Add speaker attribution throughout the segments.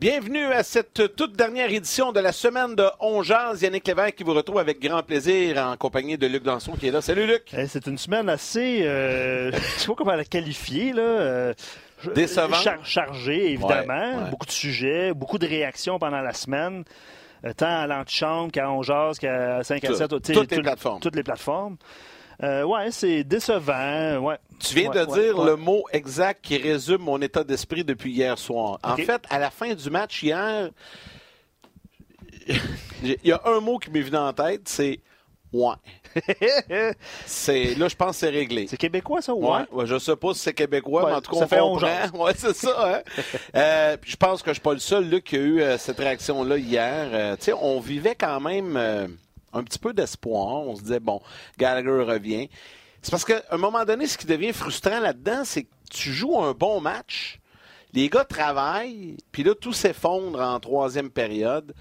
Speaker 1: Bienvenue à cette toute dernière édition de la semaine de Ongeance. Yannick Lévesque qui vous retrouve avec grand plaisir en compagnie de Luc Danson qui est là. Salut Luc.
Speaker 2: c'est une semaine assez, euh, je sais pas comment la qualifier, là. Euh,
Speaker 1: Décevante.
Speaker 2: chargée, évidemment. Beaucoup de sujets, beaucoup de réactions pendant la semaine. Euh, tant à l'antichambre qu'à Ongeance, qu'à 5 à 7.
Speaker 1: Toutes les plateformes.
Speaker 2: Toutes les plateformes. Euh, ouais, c'est décevant. Ouais.
Speaker 1: Tu viens de dire le mot exact qui résume mon état d'esprit depuis hier soir. En fait, à la fin du match hier, il y a un mot qui m'est venu en tête, c'est ouais. c'est là, je pense que c'est réglé.
Speaker 2: C'est québécois, ça, ouais?
Speaker 1: ouais, je sais pas si c'est québécois, mais en tout cas, on comprend. Ouais, c'est ça. Hein? euh, je pense que je suis pas le seul là, qui a eu euh, cette réaction-là hier. Euh, tu sais, on vivait quand même un petit peu d'espoir. On se disait, bon, Gallagher revient. C'est parce qu'à un moment donné, ce qui devient frustrant là-dedans, c'est que tu joues un bon match, les gars travaillent, puis là, tout s'effondre en troisième période.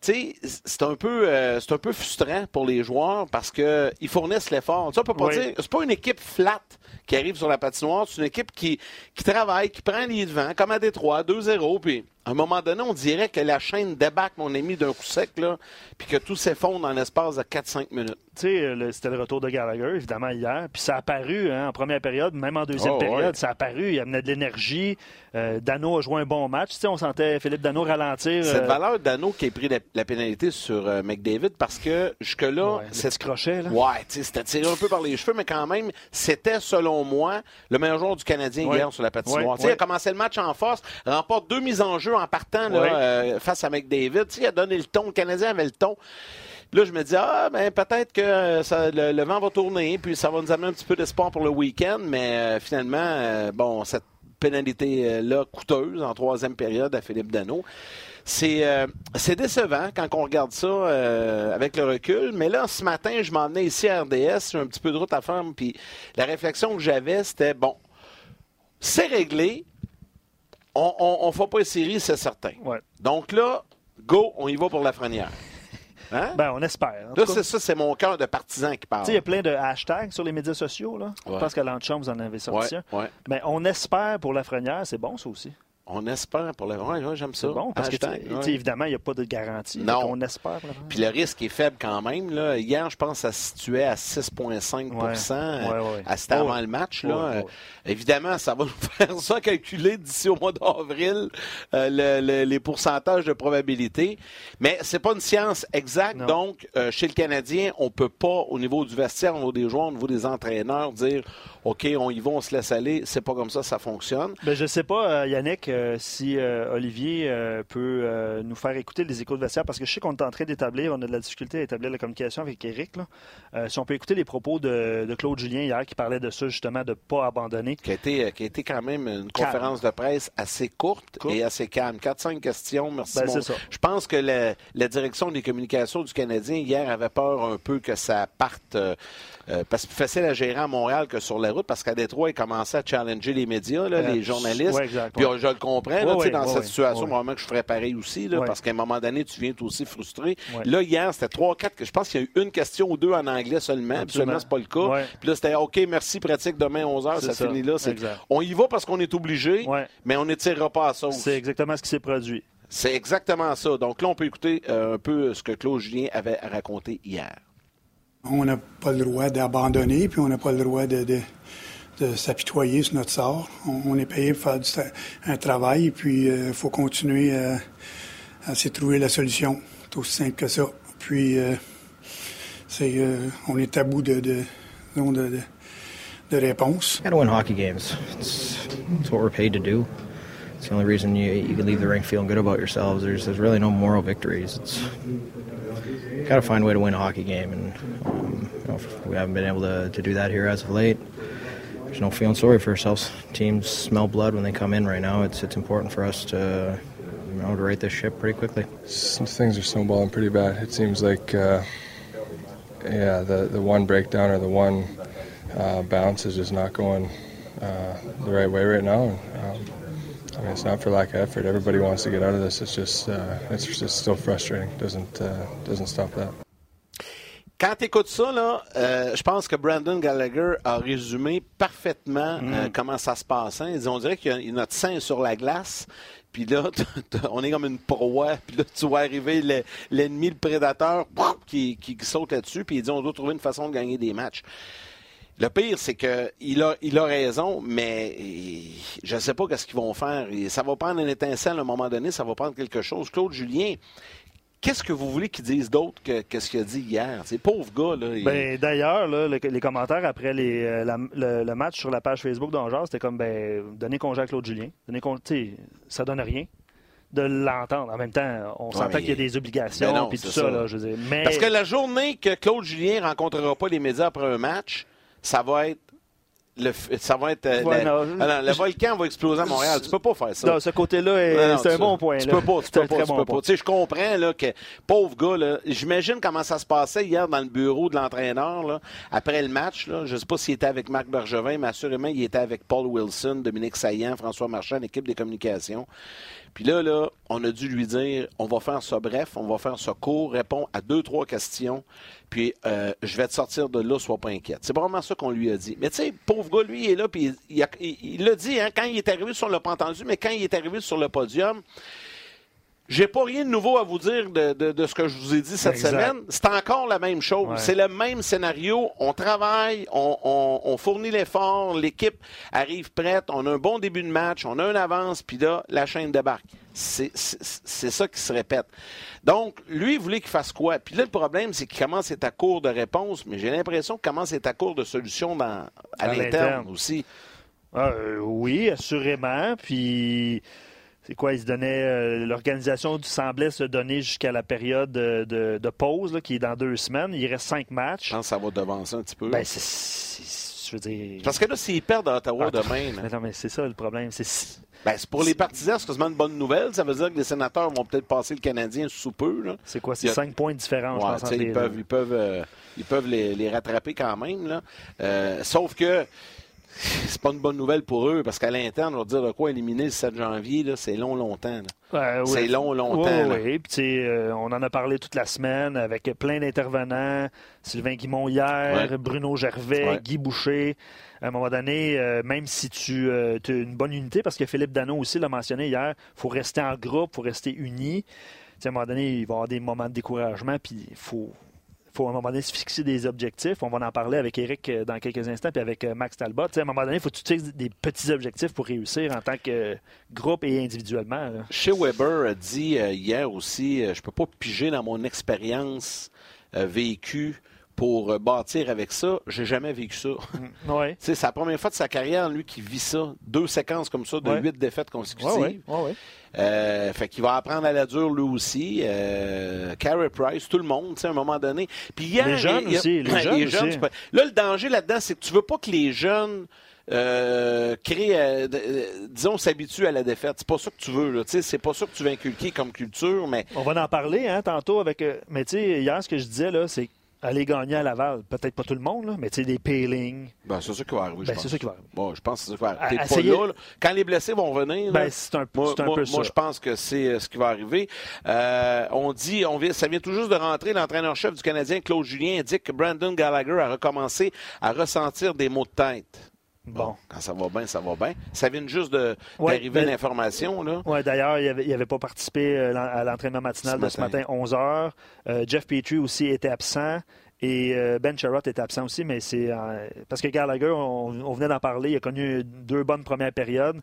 Speaker 1: Tu sais, c'est un peu euh, c'est un peu frustrant pour les joueurs parce que ils fournissent l'effort. Ça, on peut pas dire. C'est pas une équipe flat qui arrive sur la patinoire. C'est une équipe qui, qui travaille, qui prend les devants, comme à Détroit, 2-0, puis à un moment donné, on dirait que la chaîne débarque, mon ami, d'un coup sec, là, puis que tout s'effondre en l'espace de 4-5 minutes.
Speaker 2: Tu sais, c'était le retour de Gallagher, évidemment, hier. Puis ça a apparu hein, en première période, même en deuxième oh, période, ça a apparu. Il amenait de l'énergie. Euh, Dano a joué un bon match. Tu sais, on sentait Philippe Dano ralentir.
Speaker 1: Cette euh, valeur Dano qui a pris la, pénalité sur euh, McDavid parce que jusque-là.
Speaker 2: Ouais, c'est crochet, là.
Speaker 1: Ouais, tu sais, c'était tiré un peu par les cheveux, mais quand même, c'était, selon moi, le meilleur joueur du Canadien hier sur la patinoire. Sais, il a commencé le match en force, remporte deux mises en jeu en partant là, euh, face à McDavid. Tu sais, il a donné le ton. Le Canadien avait le ton. Là, je me dis, ah, ben, peut-être que euh, ça, le, vent va tourner, puis ça va nous amener un petit peu d'espoir pour le week-end, mais euh, finalement, bon, cette pénalité-là coûteuse en troisième période à Philippe Dano. C'est c'est décevant quand on regarde ça avec le recul. Mais là, ce matin, je m'en venais ici à RDS, j'ai un petit peu de route à faire, puis la réflexion que j'avais, c'était, bon, c'est réglé, on ne fait pas une série, c'est certain. Donc là, go, on y va pour la frenière.
Speaker 2: Hein? Ben, on espère.
Speaker 1: Là, c'est ça, c'est mon cœur de partisan qui parle.
Speaker 2: Il y a plein de hashtags sur les médias sociaux. Là. Je pense qu'à l'antichambre, vous en avez sorti
Speaker 1: ouais,
Speaker 2: Mais on espère pour la frenière, c'est bon, ça aussi.
Speaker 1: On espère pour le. Ouais, j'aime ça.
Speaker 2: bon, parce que, évidemment, il n'y a pas de garantie. Non. On espère.
Speaker 1: Puis le risque est faible quand même. Là. Hier, je pense que ça se situait à 6,5% ouais. à cet avant le match. Là. évidemment, ça va nous faire ça calculer d'ici au mois d'avril euh, les pourcentages de probabilité. Mais c'est pas une science exacte. Donc, euh, chez le Canadien, on peut pas, au niveau du vestiaire, au niveau des joueurs, au niveau des entraîneurs, dire OK, on y va, on se laisse aller. C'est pas comme ça, ça fonctionne.
Speaker 2: Ben, je sais pas, euh, Yannick, euh, si euh, Olivier peut nous faire écouter les échos de vestiaire, parce que je sais qu'on est en train d'établir, on a de la difficulté à établir la communication avec Eric. si on peut écouter les propos de, Claude Julien hier, qui parlait de ça, justement, de ne pas abandonner.
Speaker 1: Qui a, été, qui a été quand même une conférence de presse assez courte, et assez calme. 4-5 questions, merci. Ben, je pense que la, la, direction des communications du Canadien hier avait peur un peu que ça parte euh, parce que c'est plus facile à gérer à Montréal que sur la route, parce qu'à Détroit, ils commençaient à challenger les médias, les journalistes. puis je le comprends, dans cette situation, probablement que je ferais pareil aussi, parce qu'à un moment donné, tu viens aussi frustré. Là, hier, c'était trois, quatre, je pense qu'il y a eu une question ou deux en anglais seulement, Absolument, c'est pas le cas. Puis là, c'était OK, merci, pratique, demain 11h, ça, finit là. On y va parce qu'on est obligé, mais on n'étirera pas à ça.
Speaker 2: C'est exactement ce qui s'est produit.
Speaker 1: C'est exactement ça. Donc là, on peut écouter euh, un peu ce que Claude Julien avait raconté hier.
Speaker 3: On n'a pas le droit d'abandonner, puis on n'a pas le droit de, s'apitoyer sur notre sort. On, est payé pour faire un travail, puis il euh, faut continuer à, de trouver la solution. C'est aussi simple que ça. Puis, euh, c'est, euh, on est à bout de, de, de, de réponses.
Speaker 4: Got to win hockey games. It's, it's what we're paid to do. It's the only reason you, you can leave the rink feeling good about yourselves. There's, there's really no moral victories. It's got to find a way to win a hockey game, and um, you know, we haven't been able to, to do that here as of late. There's no feeling sorry for ourselves. Teams smell blood when they come in right now. It's it's important for us to you know to right this ship pretty quickly.
Speaker 5: Some things are snowballing pretty bad. It seems like uh, yeah, the the one breakdown or the one uh, bounce is just not going uh, the right way right now. And, um, I mean, it's not for lack of effort. Everybody wants to get out of this. It's just, uh, it's just still frustrating. Doesn't, uh, doesn't stop that.
Speaker 1: quand tu écoutes ça, là, euh, je pense que Brandon Gallagher a résumé parfaitement euh, mm. comment ça se passe. Hein. On dirait qu'il y a notre sein sur la glace. Puis là, on est comme une proie. Puis là, tu vois arriver l'ennemi, le, prédateur, qui, qui, saute là-dessus. Puis il dit on doit trouver une façon de gagner des matchs. Le pire, c'est qu'il a, il a raison, mais je ne sais pas ce qu'ils vont faire. Ça va prendre une étincelle à un moment donné, ça va prendre quelque chose. Claude Julien, Qu'est-ce que vous voulez qu'il dise d'autre que, ce qu'il a dit hier? C'est pauvre gars. Là,
Speaker 2: ben, D'ailleurs, les commentaires après les, euh, le, match sur la page Facebook d'Angers, c'était comme ben, donner congé à Claude Julien. Donner congé, ça donne rien de l'entendre. En même temps, on s'entend qu'il y a des obligations et ben tout ça. Là, je mais...
Speaker 1: Parce que la journée que Claude Julien rencontrera pas les médias après un match, ça va être le, ça va être. Euh, ah le volcan va exploser à Montréal. Tu peux pas faire ça.
Speaker 2: Non, ce côté-là, c'est un bon point.
Speaker 1: Tu peux pas. Tu peux pas. Tu peux pas. Tu sais, je comprends là, que, pauvre gars, j'imagine comment ça se passait hier dans le bureau de l'entraîneur après le match. Là, je sais pas s'il était avec Marc Bergevin, mais assurément, il était avec Paul Wilson, Dominique Saillant, François Marchand, l'équipe des communications. Puis là, là, on a dû lui dire, on va faire ça bref, on va faire ça court, répond à deux, trois questions, puis euh, je vais te sortir de là, sois pas inquiète. C'est vraiment ça qu'on lui a dit. Mais tu sais, pauvre gars, lui, il est là, puis il l'a dit, hein, quand il est arrivé sur le pas mais quand il est arrivé sur le podium, j'ai pas rien de nouveau à vous dire de, ce que je vous ai dit cette semaine. C'est encore la même chose. C'est le même scénario. On travaille, on, fournit l'effort, l'équipe arrive prête, on a un bon début de match, on a une avance, puis là, la chaîne débarque. C'est ça qui se répète. Donc, lui, il voulait qu'il fasse quoi? Puis là, le problème, c'est qu'il commence à être à court de réponses, mais j'ai l'impression qu'il commence à être à court de solutions dans, à, l'interne aussi.
Speaker 2: Ah, euh, oui, assurément. Puis c'est quoi, il se donnait, euh, l'organisation semblait se donner jusqu'à la période de, pause, qui est dans deux semaines. Il reste cinq matchs.
Speaker 1: Je pense que ça va devancer un petit peu.
Speaker 2: Ben, je veux dire...
Speaker 1: Parce que là, s'ils perdent à Ottawa ah, demain.
Speaker 2: Mais non, mais c'est ça le problème.
Speaker 1: Ben, c'est pour les partisans, c'est quasiment une bonne nouvelle. Ça veut dire que les sénateurs vont peut-être passer le Canadien sous peu.
Speaker 2: C'est quoi? C'est cinq points différents, je pense.
Speaker 1: Ils peuvent, ils peuvent, euh, ils peuvent les, rattraper quand même. Là. Euh, sauf que c'est pas une bonne nouvelle pour eux parce qu'à l'interne, on va dire de quoi éliminer le 7 janvier, c'est long, longtemps. C'est long, longtemps.
Speaker 2: Oui, Puis, euh, on en a parlé toute la semaine avec plein d'intervenants. Sylvain Guimont hier, Bruno Gervais, Guy Boucher. À un moment donné, euh, même si tu euh, as une bonne unité, parce que Philippe Dano aussi l'a mentionné hier, il faut rester en groupe, il faut rester unis. à un moment donné, il va y avoir des moments de découragement, puis il faut, il faut à un moment donné se fixer des objectifs. On va en parler avec Eric euh, dans quelques instants, puis avec euh, Max Talbot. à un moment donné, il faut que tu fixes des petits objectifs pour réussir en tant que groupe et individuellement.
Speaker 1: Chez Weber a dit euh, hier aussi, je peux pas piger dans mon expérience vécue pour bâtir avec ça. J'ai jamais vécu ça.
Speaker 2: Mm, ouais.
Speaker 1: c'est la première fois de sa carrière, lui, qui vit ça. Deux séquences comme ça de huit défaites consécutives.
Speaker 2: Ouais,
Speaker 1: euh, fait qu'il va apprendre à la dure lui aussi. Euh, Carey Price, tout le monde, à un moment donné.
Speaker 2: Puis les jeunes aussi. Les jeunes,
Speaker 1: Là, le danger là-dedans, c'est que tu veux pas que les jeunes euh, créent, euh, disons, s'habituent à la défaite. C'est pas ça que tu veux. Là. C'est pas ça que tu veux inculquer comme culture, mais...
Speaker 2: On va en parler hein, tantôt avec... Mais tu sais, hier, ce que je disais, là, c'est aller gagner à Laval. Peut-être pas tout le monde, là, mais tu sais, des peelings.
Speaker 1: Ben, c'est ça qui va arriver.
Speaker 2: Ben, c'est ça qui va arriver.
Speaker 1: Bon, je pense que c'est ça qui va arriver. T'es pas là, Quand les blessés vont venir,
Speaker 2: ben, c'est un,
Speaker 1: moi,
Speaker 2: un peu
Speaker 1: ça. Moi, je pense que c'est euh, ce qui va arriver. Euh, on dit, on vient, ça vient tout juste de rentrer, l'entraîneur-chef du Canadien, Claude Julien, indique que Brandon Gallagher a recommencé à ressentir des maux de tête. Bon. Quand ça va bien, ça va bien. Ça vient juste d'arriver ben, l'information.
Speaker 2: Oui, d'ailleurs, il n'avait avait pas participé euh, à l'entraînement matinal de ce matin, 11 h. Jeff Petrie aussi était absent. Et euh, Ben Sherrod est absent aussi, mais c'est euh, parce que Gallagher, on, venait d'en parler, il a connu deux bonnes premières périodes.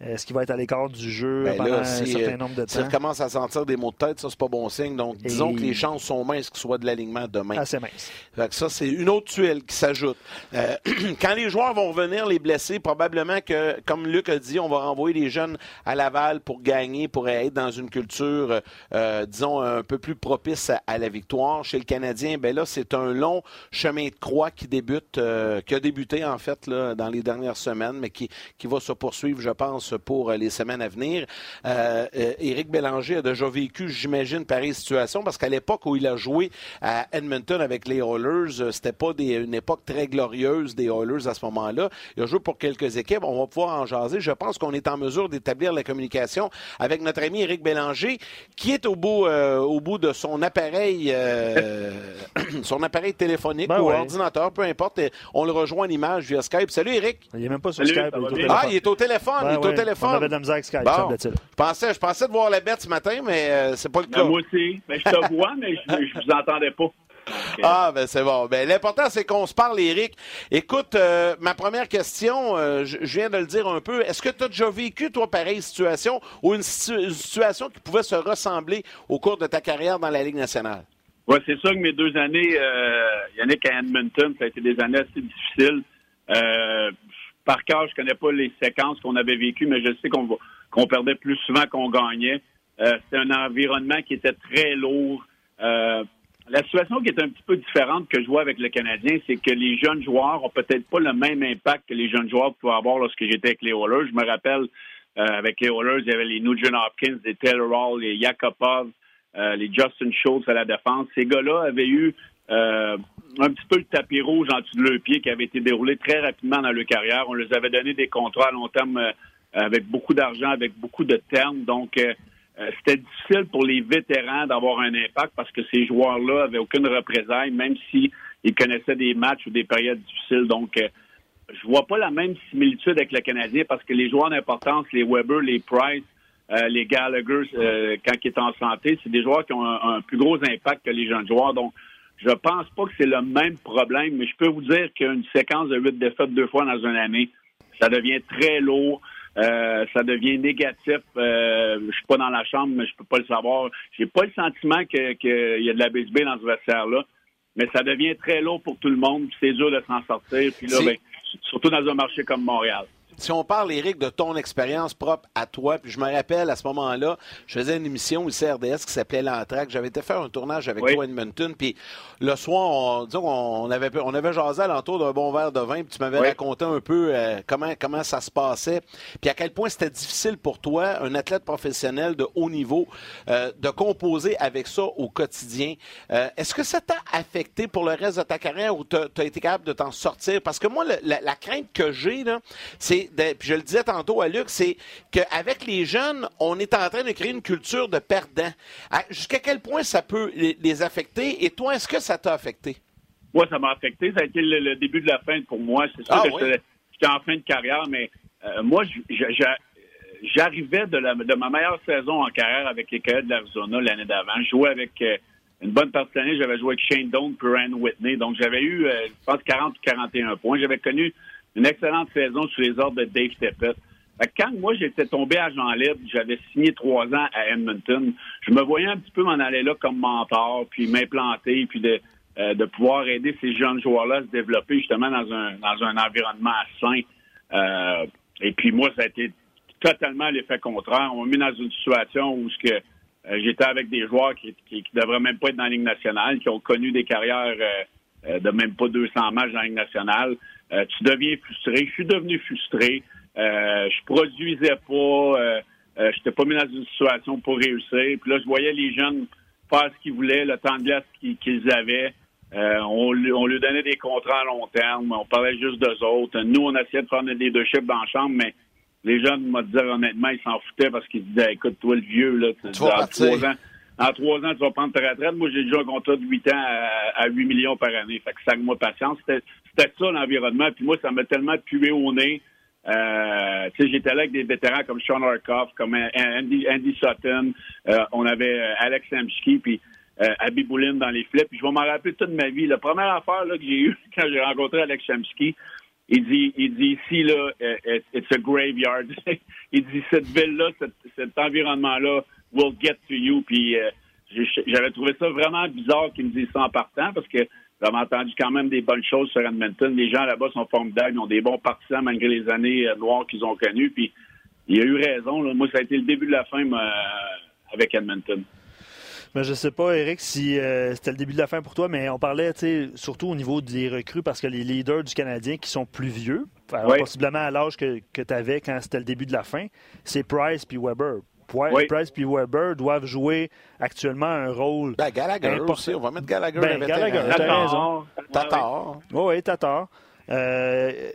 Speaker 2: Est-ce qu'il va être à l'écart du jeu ben pendant un certain euh, nombre de temps?
Speaker 1: S'il commence à sentir des maux de tête, ça, c'est pas bon signe. Donc, disons que les chances sont minces qu'il soit de l'alignement demain.
Speaker 2: Assez mince.
Speaker 1: ça, c'est une autre tuile qui s'ajoute. Euh, quand les joueurs vont revenir, les blessés, probablement que, comme Luc a dit, on va renvoyer les jeunes à Laval pour gagner, pour être dans une culture, euh, disons, un peu plus propice à, la victoire. Chez le Canadien, ben là, c'est un long chemin de croix qui débute, qui a débuté, en fait, là, dans les dernières semaines, mais qui, qui va se poursuivre, je pense, pour les semaines à venir. Éric Bélanger a déjà vécu, j'imagine, pareille situation parce qu'à l'époque où il a joué à Edmonton avec les Oilers, c'était pas une époque très glorieuse des Oilers à ce moment-là. Il a joué pour quelques équipes. On va pouvoir en jaser. Je pense qu'on est en mesure d'établir la communication avec notre ami Éric Bélanger, qui est au bout, au bout de son appareil, son appareil téléphonique ben ou ordinateur, peu importe. On le rejoint en image via Skype. Salut, Eric.
Speaker 2: Il n'est même pas sur Skype.
Speaker 1: Il ah, il est au téléphone. il est au téléphone. On
Speaker 2: avait de la misère avec Skype,
Speaker 1: je, pensais, je pensais de voir la bête ce matin, mais euh, c'est pas le ben, cas.
Speaker 6: moi aussi. Mais je te vois, mais je ne vous entendais pas.
Speaker 1: Ah, ben c'est bon. Ben, L'important, c'est qu'on se parle, Eric. Écoute, euh, ma première question, euh, je, viens de le dire un peu. Est-ce que tu as déjà vécu, toi, pareille situation ou une, situation qui pouvait se ressembler au cours de ta carrière dans la Ligue nationale?
Speaker 6: Oui, c'est ça que mes deux années, euh, Yannick à Edmonton, ça a été des années assez difficiles. Par cœur, je connais pas les séquences qu'on avait vécues, mais je sais qu'on qu'on perdait plus souvent qu'on gagnait. Euh, C'était un environnement qui était très lourd. Euh, la situation qui est un petit peu différente que je vois avec le Canadien, c'est que les jeunes joueurs ont peut-être pas le même impact que les jeunes joueurs pouvaient avoir lorsque j'étais avec les Oilers. Je me rappelle, euh, avec les Oilers, il y avait les Nugent Hopkins, les Taylor Hall, les Yakupov, euh, les Justin Schultz à la défense. Ces gars-là avaient eu euh, un petit peu le tapis rouge en dessous de leur pied qui avait été déroulé très rapidement dans leur carrière. On leur avait donné des contrats à long terme euh, avec beaucoup d'argent, avec beaucoup de termes. Donc, c'était difficile pour les vétérans d'avoir un impact parce que ces joueurs-là avaient aucune représailles, même s'ils connaissaient des matchs ou des périodes difficiles. Donc, je vois pas la même similitude avec le Canadien parce que les joueurs d'importance, les Weber, les Price, euh, les Gallagher, euh, quand ils est en santé, c'est des joueurs qui ont un, plus gros impact que les jeunes joueurs. Donc, je pense pas que c'est le même problème, mais je peux vous dire qu'une séquence de huit défaites deux fois dans une année, ça devient très lourd. Euh, ça devient négatif. Euh, je suis pas dans la chambre, mais je peux pas le savoir. J'ai pas le sentiment qu'il y a de la BSB dans ce vestiaire-là, mais ça devient très lourd pour tout le monde. C'est dur de s'en sortir. Puis là, ben, surtout dans un marché comme Montréal
Speaker 1: si on parle, Eric, de ton expérience propre à toi, puis je me rappelle à ce moment-là, je faisais une émission au CRDS qui s'appelait L'Entraque. J'avais été faire un tournage avec toi à Edmonton, puis le soir, on, disons on avait, on avait jasé alentour d'un bon verre de vin, puis tu m'avais raconté un peu euh, comment, comment ça se passait, puis à quel point c'était difficile pour toi, un athlète professionnel de haut niveau, euh, de composer avec ça au quotidien. Euh, est-ce que ça t'a affecté pour le reste de ta carrière ou tu as, été capable de t'en sortir? Parce que moi, la, la crainte que j'ai, c'est puis je le disais tantôt à Luc, c'est qu'avec les jeunes, on est en train de créer une culture de perdants. Jusqu'à quel point ça peut les, affecter? Et toi, est-ce que ça t'a affecté?
Speaker 6: Moi, ça m'a affecté. Ça a été le, début de la fin pour moi. C'est sûr ah que j'étais en fin de carrière, mais euh, moi, j'arrivais de, ma meilleure saison en carrière avec les Coyotes de l'Arizona l'année d'avant. Je jouais avec euh, une bonne partie de l'année, j'avais joué avec Shane Doan et Ryan Whitney. Donc, j'avais eu, euh, je pense, 40 ou 41 points. J'avais connu une excellente saison sous les ordres de Dave Teppett. Quand moi j'étais tombé à Jean libre, j'avais signé trois ans à Edmonton, je me voyais un petit peu m'en aller là comme mentor, puis m'implanter, puis de, euh, de pouvoir aider ces jeunes joueurs-là à se développer justement dans un dans un environnement sain. Euh, et puis moi, ça a été totalement l'effet contraire. On m'a mis dans une situation où ce que euh, j'étais avec des joueurs qui, qui, devraient même pas être dans la Ligue nationale, qui ont connu des carrières de même pas 200 matchs dans la Ligue nationale. Euh, tu deviens frustré. Je suis devenu frustré. Euh, je produisais pas. Euh, euh, je n'étais pas mis dans une situation pour réussir. Puis là, je voyais les jeunes faire ce qu'ils voulaient, le temps de glace qu'ils avaient. on, on lui donnait des contrats à long terme. On parlait juste d'eux autres. Nous, on essayait de faire notre leadership dans la chambre, mais les jeunes, me disaient honnêtement, ils s'en foutaient parce qu'ils disaient écoute, toi, le vieux, là,
Speaker 1: tu vas trois ans.
Speaker 6: En trois ans, tu vas prendre ta retraite. Moi, j'ai déjà un contrat de 8 ans à, 8 millions par année. Fait que ça moi patience. C'était ça l'environnement. Puis moi, ça m'a tellement pué au nez. Euh, j'étais là avec des vétérans comme Sean Arkoff, comme Andy, Andy Sutton. Euh, on avait euh, Alex Samsky, puis euh, Abby Boulin dans les flips. Puis je vais m'en rappeler toute ma vie. La première affaire là, que j'ai eue quand j'ai rencontré Alex Samsky, il dit, il dit ici, là, euh, it's a graveyard. il dit, cette ville-là, cet environnement-là, will get to you. Puis euh, j'avais trouvé ça vraiment bizarre qu'ils me disent ça en partant parce que j'avais entendu quand même des bonnes choses sur Edmonton. Les gens là-bas sont formidables, ils ont des bons partisans malgré les années euh, noires qu'ils ont connues. Puis il a eu raison. Moi, ça a été le début de la fin avec Edmonton.
Speaker 2: Mais je sais pas, Eric, si euh, c'était le début de la fin pour toi, mais on parlait surtout au niveau des recrues parce que les leaders du Canadien qui sont plus vieux, possiblement à l'âge que, que tu avais quand c'était le début de la fin, c'est Price puis Weber. Price puis Weber doivent jouer actuellement un rôle.
Speaker 1: Ben, Gallagher aussi, on va mettre Gallagher.
Speaker 2: Ben, Gallagher, t'as raison.
Speaker 1: Tatar.
Speaker 2: Oui, Tatar. Euh,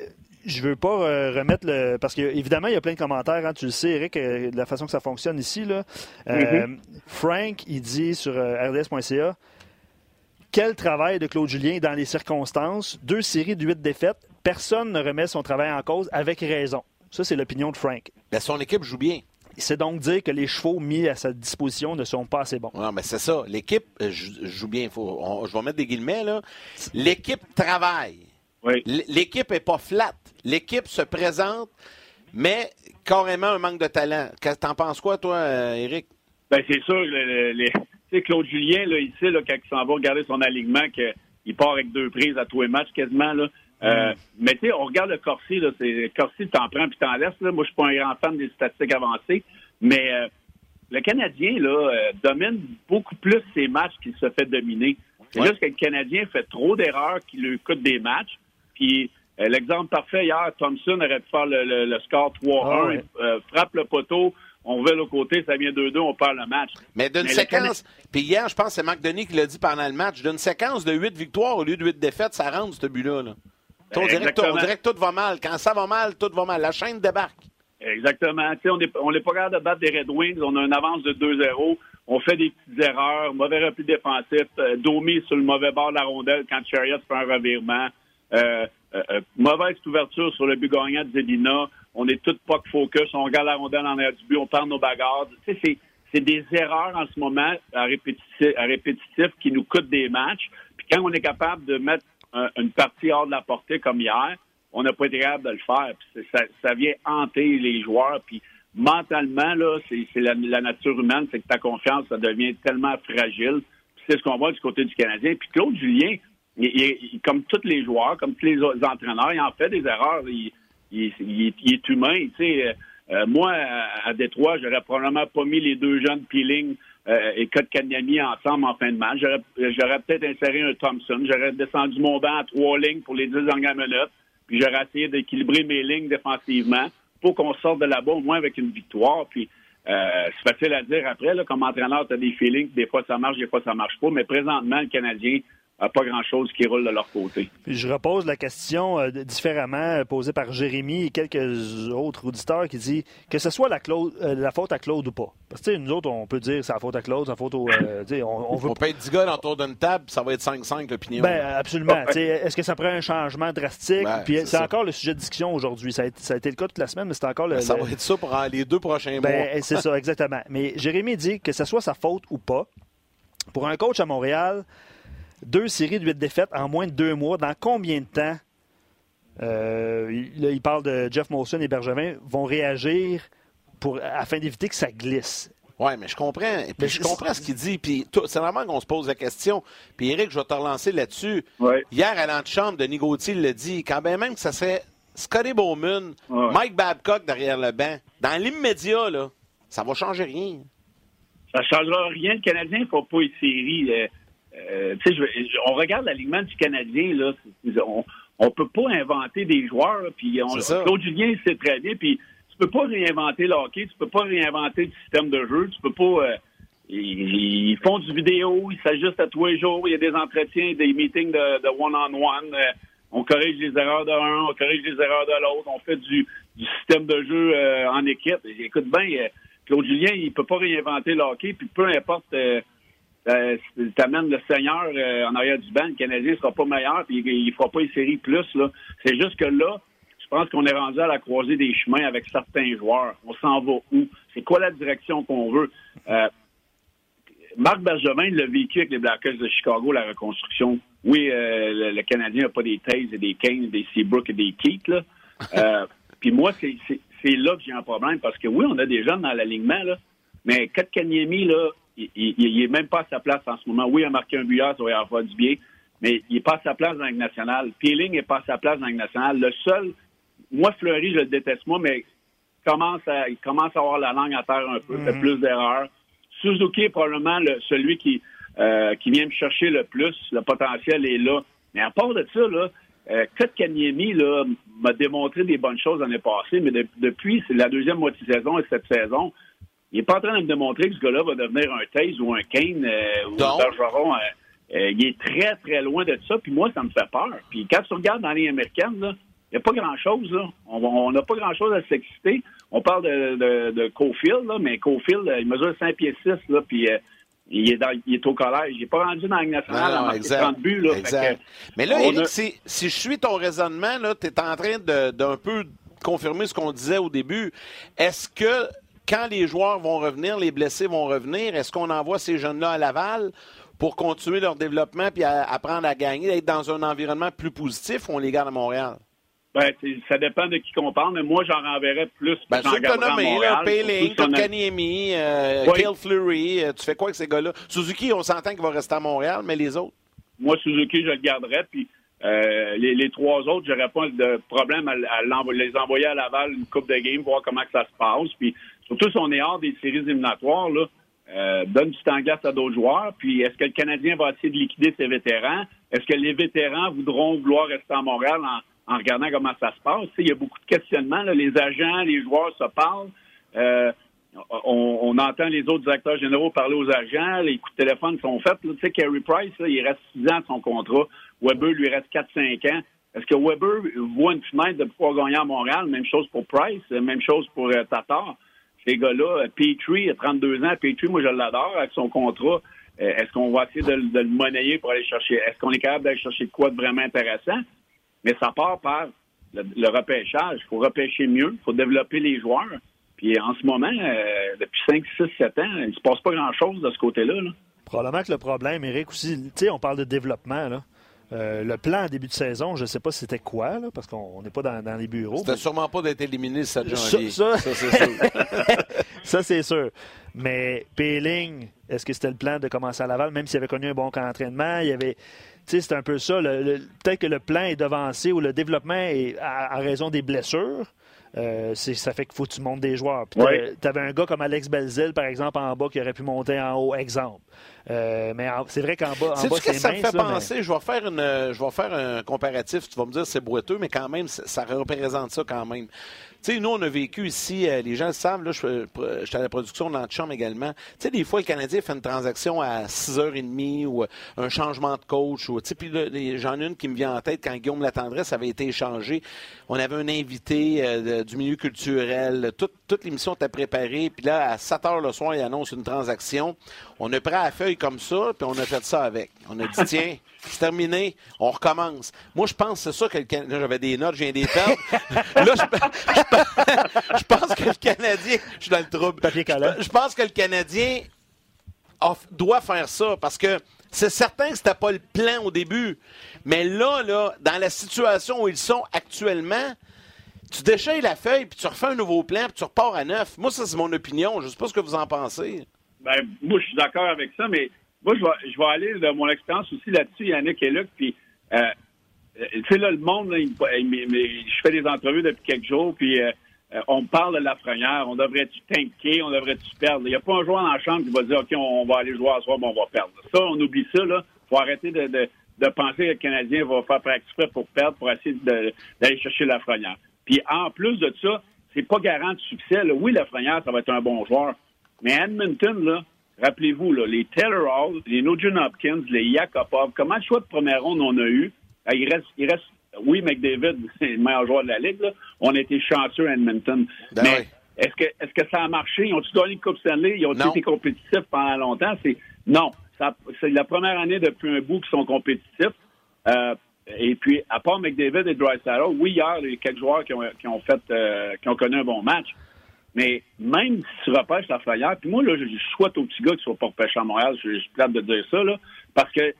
Speaker 2: je veux pas euh, remettre le. Parce qu'évidemment, il y a plein de commentaires. Hein, tu le sais, Eric, euh, de la façon que ça fonctionne ici. Là. Mm-hmm. Frank, il dit sur rds.ca Quel travail de Claude Julien dans les circonstances. Deux séries de huit défaites. Personne ne remet son travail en cause avec raison. Ça, c'est l'opinion de Frank.
Speaker 1: Ben, son équipe joue bien.
Speaker 2: C'est donc dire que les chevaux mis à sa disposition ne sont pas assez bons.
Speaker 1: Non, mais c'est ça. L'équipe joue bien. Faut, je vais mettre des guillemets. là. L'équipe travaille. L'équipe n'est pas flat. L'équipe se présente, mais carrément un manque de talent. T'en penses quoi, toi, Eric? Euh,
Speaker 6: ben, c'est sûr. Le, Claude Julien, là, ici, là, quand il s'en va regarder son alignement, qu'il part avec deux prises à tous les matchs quasiment. Là. Euh, mais tu sais, on regarde le Corsi, là, c'est Corsi, t'en prends puis t'en laisses. Là. Moi, je suis pas un grand fan des statistiques avancées, mais euh, le Canadien là domine beaucoup plus ses matchs qu'il se fait dominer. C'est juste que le Canadien fait trop d'erreurs qui lui coûtent des matchs. Puis euh, l'exemple parfait hier, Thompson aurait pu faire le, score 3-1, ah euh, frappe le poteau, on va le côté, ça vient 2-2, on perd le match.
Speaker 1: Mais d'une séquence, puis hier, je pense que c'est Marc Denis qui l'a dit pendant le match, d'une séquence de 8 victoires au lieu de 8 défaites, ça rentre ce but-là. On, dirait que tout va mal. Quand ça va mal, tout va mal. La chaîne débarque.
Speaker 6: Exactement. on n'est on pas capable de battre des Red Wings. On a une avance de 2-0. On fait des petites erreurs. Mauvais repli défensif. Euh, Domi sur le mauvais bord de la rondelle quand Chariot fait un revirement. Euh, euh, euh, mauvaise ouverture sur le but gagnant de Zedina. On est tout pas focus. On regarde la rondelle en air du but. On perd nos bagarres. C'est des erreurs en ce moment à répétitif, à répétitif qui nous coûtent des matchs. Puis quand on est capable de mettre une partie hors de la portée comme hier, on n'a pas été capable de le faire. ça, ça, vient hanter les joueurs. Puis mentalement, là, c'est la, nature humaine, c'est que ta confiance, ça devient tellement fragile. C'est ce qu'on voit du côté du Canadien. Puis Claude Julien, comme tous les joueurs, comme tous les entraîneurs, il en fait des erreurs. Il, est humain. Euh, moi, à, Détroit, j'aurais probablement pas mis les deux jeunes Peeling euh, et Kotkaniemi ensemble en fin de match. J'aurais peut-être inséré un Thompson. J'aurais descendu mon banc à trois lignes pour les dix dernières minutes. Puis j'aurais essayé d'équilibrer mes lignes défensivement pour qu'on sorte de là-bas au moins avec une victoire. Puis c'est facile à dire après, comme entraîneur, tu as des feelings, des fois ça marche, des fois ça marche pas. Mais présentement, le Canadien pas grand-chose qui roule de leur côté.
Speaker 2: je repose la question euh, différemment euh, posée par Jérémy et quelques autres auditeurs qui dit que ce soit la, euh, la faute à Claude ou pas. Parce que nous autres, on peut dire c'est la faute à Claude, c'est la faute au...
Speaker 1: on, veut... peut être 10 gars autour d'une table, ça va être 5-5 l'opinion.
Speaker 2: Ben, absolument. Est-ce que ça prend un changement drastique? Ben, puis c'est encore le sujet de discussion aujourd'hui. Ça, a été le cas toute la semaine, mais c'est encore le... Ben,
Speaker 1: ça va être ça pour les deux prochains
Speaker 2: ben, mois. c'est ça, exactement. Mais Jérémy dit que ce soit sa faute ou pas, pour un coach à Montréal, deux séries de huit défaites en moins de deux mois. Dans combien de temps, euh, il, parle de Jeff Molson et Bergevin, vont réagir pour, afin d'éviter que ça glisse?
Speaker 1: Oui, mais je comprends. Puis je comprends ce qu'il dit. Puis c'est vraiment qu'on se pose la question. Puis Eric, je vais te relancer là-dessus. Hier, à l'antichambre, Denis Gauthier l'a dit. Quand même que ça serait Scotty Bowman, Mike Babcock derrière le banc, dans l'immédiat, là, ça va changer rien.
Speaker 6: Ça ne changera rien. Le Canadien ne faut pas une série. Euh, on regarde l'alignement du Canadien, là, on, on peut pas inventer des joueurs, puis Claude Julien sait très bien, puis tu peux pas réinventer le hockey, tu peux pas réinventer le système de jeu, tu peux pas. Euh, ils, font du vidéo, ils s'ajustent à tous les jours, il y a des entretiens, des meetings de one-on-one. Euh, on corrige les erreurs de l'un, on corrige les erreurs de l'autre, on fait du, système de jeu en équipe. Écoute bien, Claude Julien, il peut pas réinventer le hockey, puis peu importe euh, tu amènes le Seigneur euh, en arrière du banc, le Canadien sera pas meilleur, puis il, ne fera pas une série plus. Là. C'est juste que là, je pense qu'on est rendu à la croisée des chemins avec certains joueurs. On s'en va où? C'est quoi la direction qu'on veut? Euh, Marc Bergevin l'a vécu avec les Blackhawks de Chicago, la reconstruction. Oui, le, Canadien n'a pas des Taze et des Kane, des Seabrook et des Keith. Là. puis moi, c'est, là que j'ai un problème parce que oui, on a des jeunes dans l'alignement, là, mais Kotkaniemi, là, il n'est même pas à sa place en ce moment. Oui, il a marqué un but ça va y avoir du bien, mais il n'est pas à sa place dans la nationale. Peeling n'est pas à sa place dans la nationale. Le seul, moi, Fleury, je le déteste, moi, mais commence à, il commence à avoir la langue à terre un peu, fait mhm. plus d'erreurs. Suzuki est probablement celui qui, euh, qui vient me chercher le plus. Le potentiel est là. Mais à part de ça, là, euh, Kanyemi m'a démontré des bonnes choses l'année passée, mais depuis c'est la deuxième moitié de saison et cette saison, il n'est pas en train de me démontrer que ce gars-là va devenir un Taze ou un Kane euh, ou un Bergeron. Euh, euh, il est très, très loin de ça, puis moi, ça me fait peur. Puis quand tu regardes dans les américaines, il n'y a pas grand-chose. On n'a pas grand-chose à s'exciter. On parle de, de, de Cofield, là, mais Cofield, il mesure 5 pieds 6, là, puis il est, dans, il est au collège. Il n'est pas rendu dans la nationale non, non, 30 buts. Là,
Speaker 1: exact. mais là, Eric, si, si, je suis ton raisonnement, tu es en train d'un peu confirmer ce qu'on disait au début. Est-ce que quand les joueurs vont revenir, les blessés vont revenir, est-ce qu'on envoie ces jeunes-là à Laval pour continuer leur développement puis apprendre à gagner, être dans un environnement plus positif ou on les garde à Montréal?
Speaker 6: Ben, ça dépend de qui qu'on parle, mais moi, j'en renverrais plus.
Speaker 1: Ben, ceux que tu as nommés, Payling, Kaniemi, euh, Fleury, euh, tu fais quoi avec ces gars-là? Suzuki, on s'entend qu'il va rester à Montréal, mais les autres?
Speaker 6: Moi, Suzuki, je le garderais, puis euh, les, trois autres, j'aurais pas de problème à, les envoyer à Laval une coupe de game, voir comment que ça se passe, puis surtout si on est hors des séries éliminatoires, là, euh, donne du temps glace à d'autres joueurs. Puis est-ce que le Canadien va essayer de liquider ses vétérans? Est-ce que les vétérans voudront vouloir rester à Montréal en, regardant comment ça se passe? Il y a beaucoup de questionnements. Les agents, les joueurs se parlent. Euh, on, entend les autres directeurs généraux parler aux agents. Les coups de téléphone sont faits. Tu sais, Carey Price, il reste six ans de son contrat. Weber lui reste 4-5 ans. Est-ce que Weber voit une fenêtre de pouvoir gagner à Montréal? Même chose pour Price, même chose pour euh, Tatar. Ces gars-là, Petrie a 32 ans. Petrie, moi, je l'adore avec son contrat. Euh, est-ce qu'on va essayer de, le monnayer pour aller chercher? Est-ce qu'on est capable d'aller chercher quoi de vraiment intéressant? mais ça part par le, repêchage. Il faut repêcher mieux, il faut développer les joueurs. Puis en ce moment, euh, depuis 5, 6, 7 ans, il ne se passe pas grand-chose de ce côté-là.
Speaker 2: Probablement que le problème, Eric, aussi, tu sais, on parle de développement, là. Euh, le plan en début de saison, je ne sais pas c'était quoi, là, parce qu'on n'est pas dans, les bureaux.
Speaker 1: C'était sûrement pas d'être éliminé
Speaker 2: ça,
Speaker 1: janvier.
Speaker 2: Ça, ça, c'est sûr. ça, c'est sûr. Mais Péling, est-ce que c'était le plan de commencer à Laval, même s'il avait connu un bon camp d'entraînement? Il y avait c'est un peu ça. Peut-être que le plan est devancé ou le développement est à, raison des blessures. Euh, ça fait qu'il faut que tu montes des joueurs. Tu avais un gars comme Alex Belzil, par exemple, en bas, qui aurait pu monter en haut, exemple. Euh, mais c'est vrai qu'en bas, en bas,
Speaker 1: c'est ça me fait penser? Je vais faire une, je vais faire un comparatif. Tu vas me dire c'est boiteux, mais quand même, ça représente ça quand même. Tu sais, nous, on a vécu ici, euh, les gens le savent, là, je, suis à la production de l'Antichambre également. Tu sais, des fois, le Canadien fait une transaction à 6h30 ou euh, un changement de coach. Ou, puis j'en ai une qui me vient en tête quand Guillaume Latendresse avait été échangé. On avait un invité euh, du milieu culturel. Toute l'émission était préparée. Puis là, à 7 h le soir, il annonce une transaction. On a pris à la feuille comme ça, puis on a fait ça avec. On a dit, tiens, c'est terminé, on recommence. Moi, je pense que c'est ça que le Canadien. J'avais des notes, je viens des perdre. là, je, pense que le Canadien. Je suis dans le trouble. Je, pense que le Canadien doit faire ça parce que c'est certain que c'était pas le plan au début. Mais là, là, dans la situation où ils sont actuellement, tu déchires la feuille, puis tu refais un nouveau plan, puis tu repars à neuf. Moi, ça, c'est mon opinion. Je ne sais pas ce que vous en pensez.
Speaker 6: Ben, moi, je suis d'accord avec ça, mais moi, je vais, je aller de mon expérience aussi là-dessus, Yannick et Luc, puis, euh, tu sais, là, le monde, là, je fais des entrevues depuis quelques jours, puis euh, euh, on parle de la Lafrenière, on devrait-tu tanker, on devrait-tu perdre? Il n'y a pas un joueur dans la chambre qui va dire, OK, on, va aller jouer à soir, mais on va perdre. Ça, on oublie ça, là. faut arrêter de, penser que le Canadien va faire exprès pour perdre, pour essayer d'aller chercher la Lafrenière. Puis, en plus de ça, c'est pas garant de succès. Là. Oui, Lafrenière, ça va être un bon joueur, mais Edmonton, là, Rappelez-vous, les Taylor Hall, les Nugent Hopkins, les Yakupov, comment de choix de première ronde on a eu? Ah, il reste, il reste oui, McDavid, c'est le meilleur joueur de la Ligue. Là. On a été chanceux à Edmonton. Ben mais est-ce que, est-ce que ça a marché? Ils ont-tu gagné une Coupe Stanley? Ils ont été compétitifs pendant longtemps? C'est Non. c'est la première année depuis un bout qu'ils sont compétitifs. Euh, et puis, à part McDavid et Drysdale, oui, hier, il y a quelques joueurs qui ont, qui ont fait, euh, qui ont connu un bon match. Mais même si tu repêches la flyer, puis moi, là, je souhaite aux petits gars qui ne soient pas repêchés à Montréal, je suis plate de dire ça, là, parce que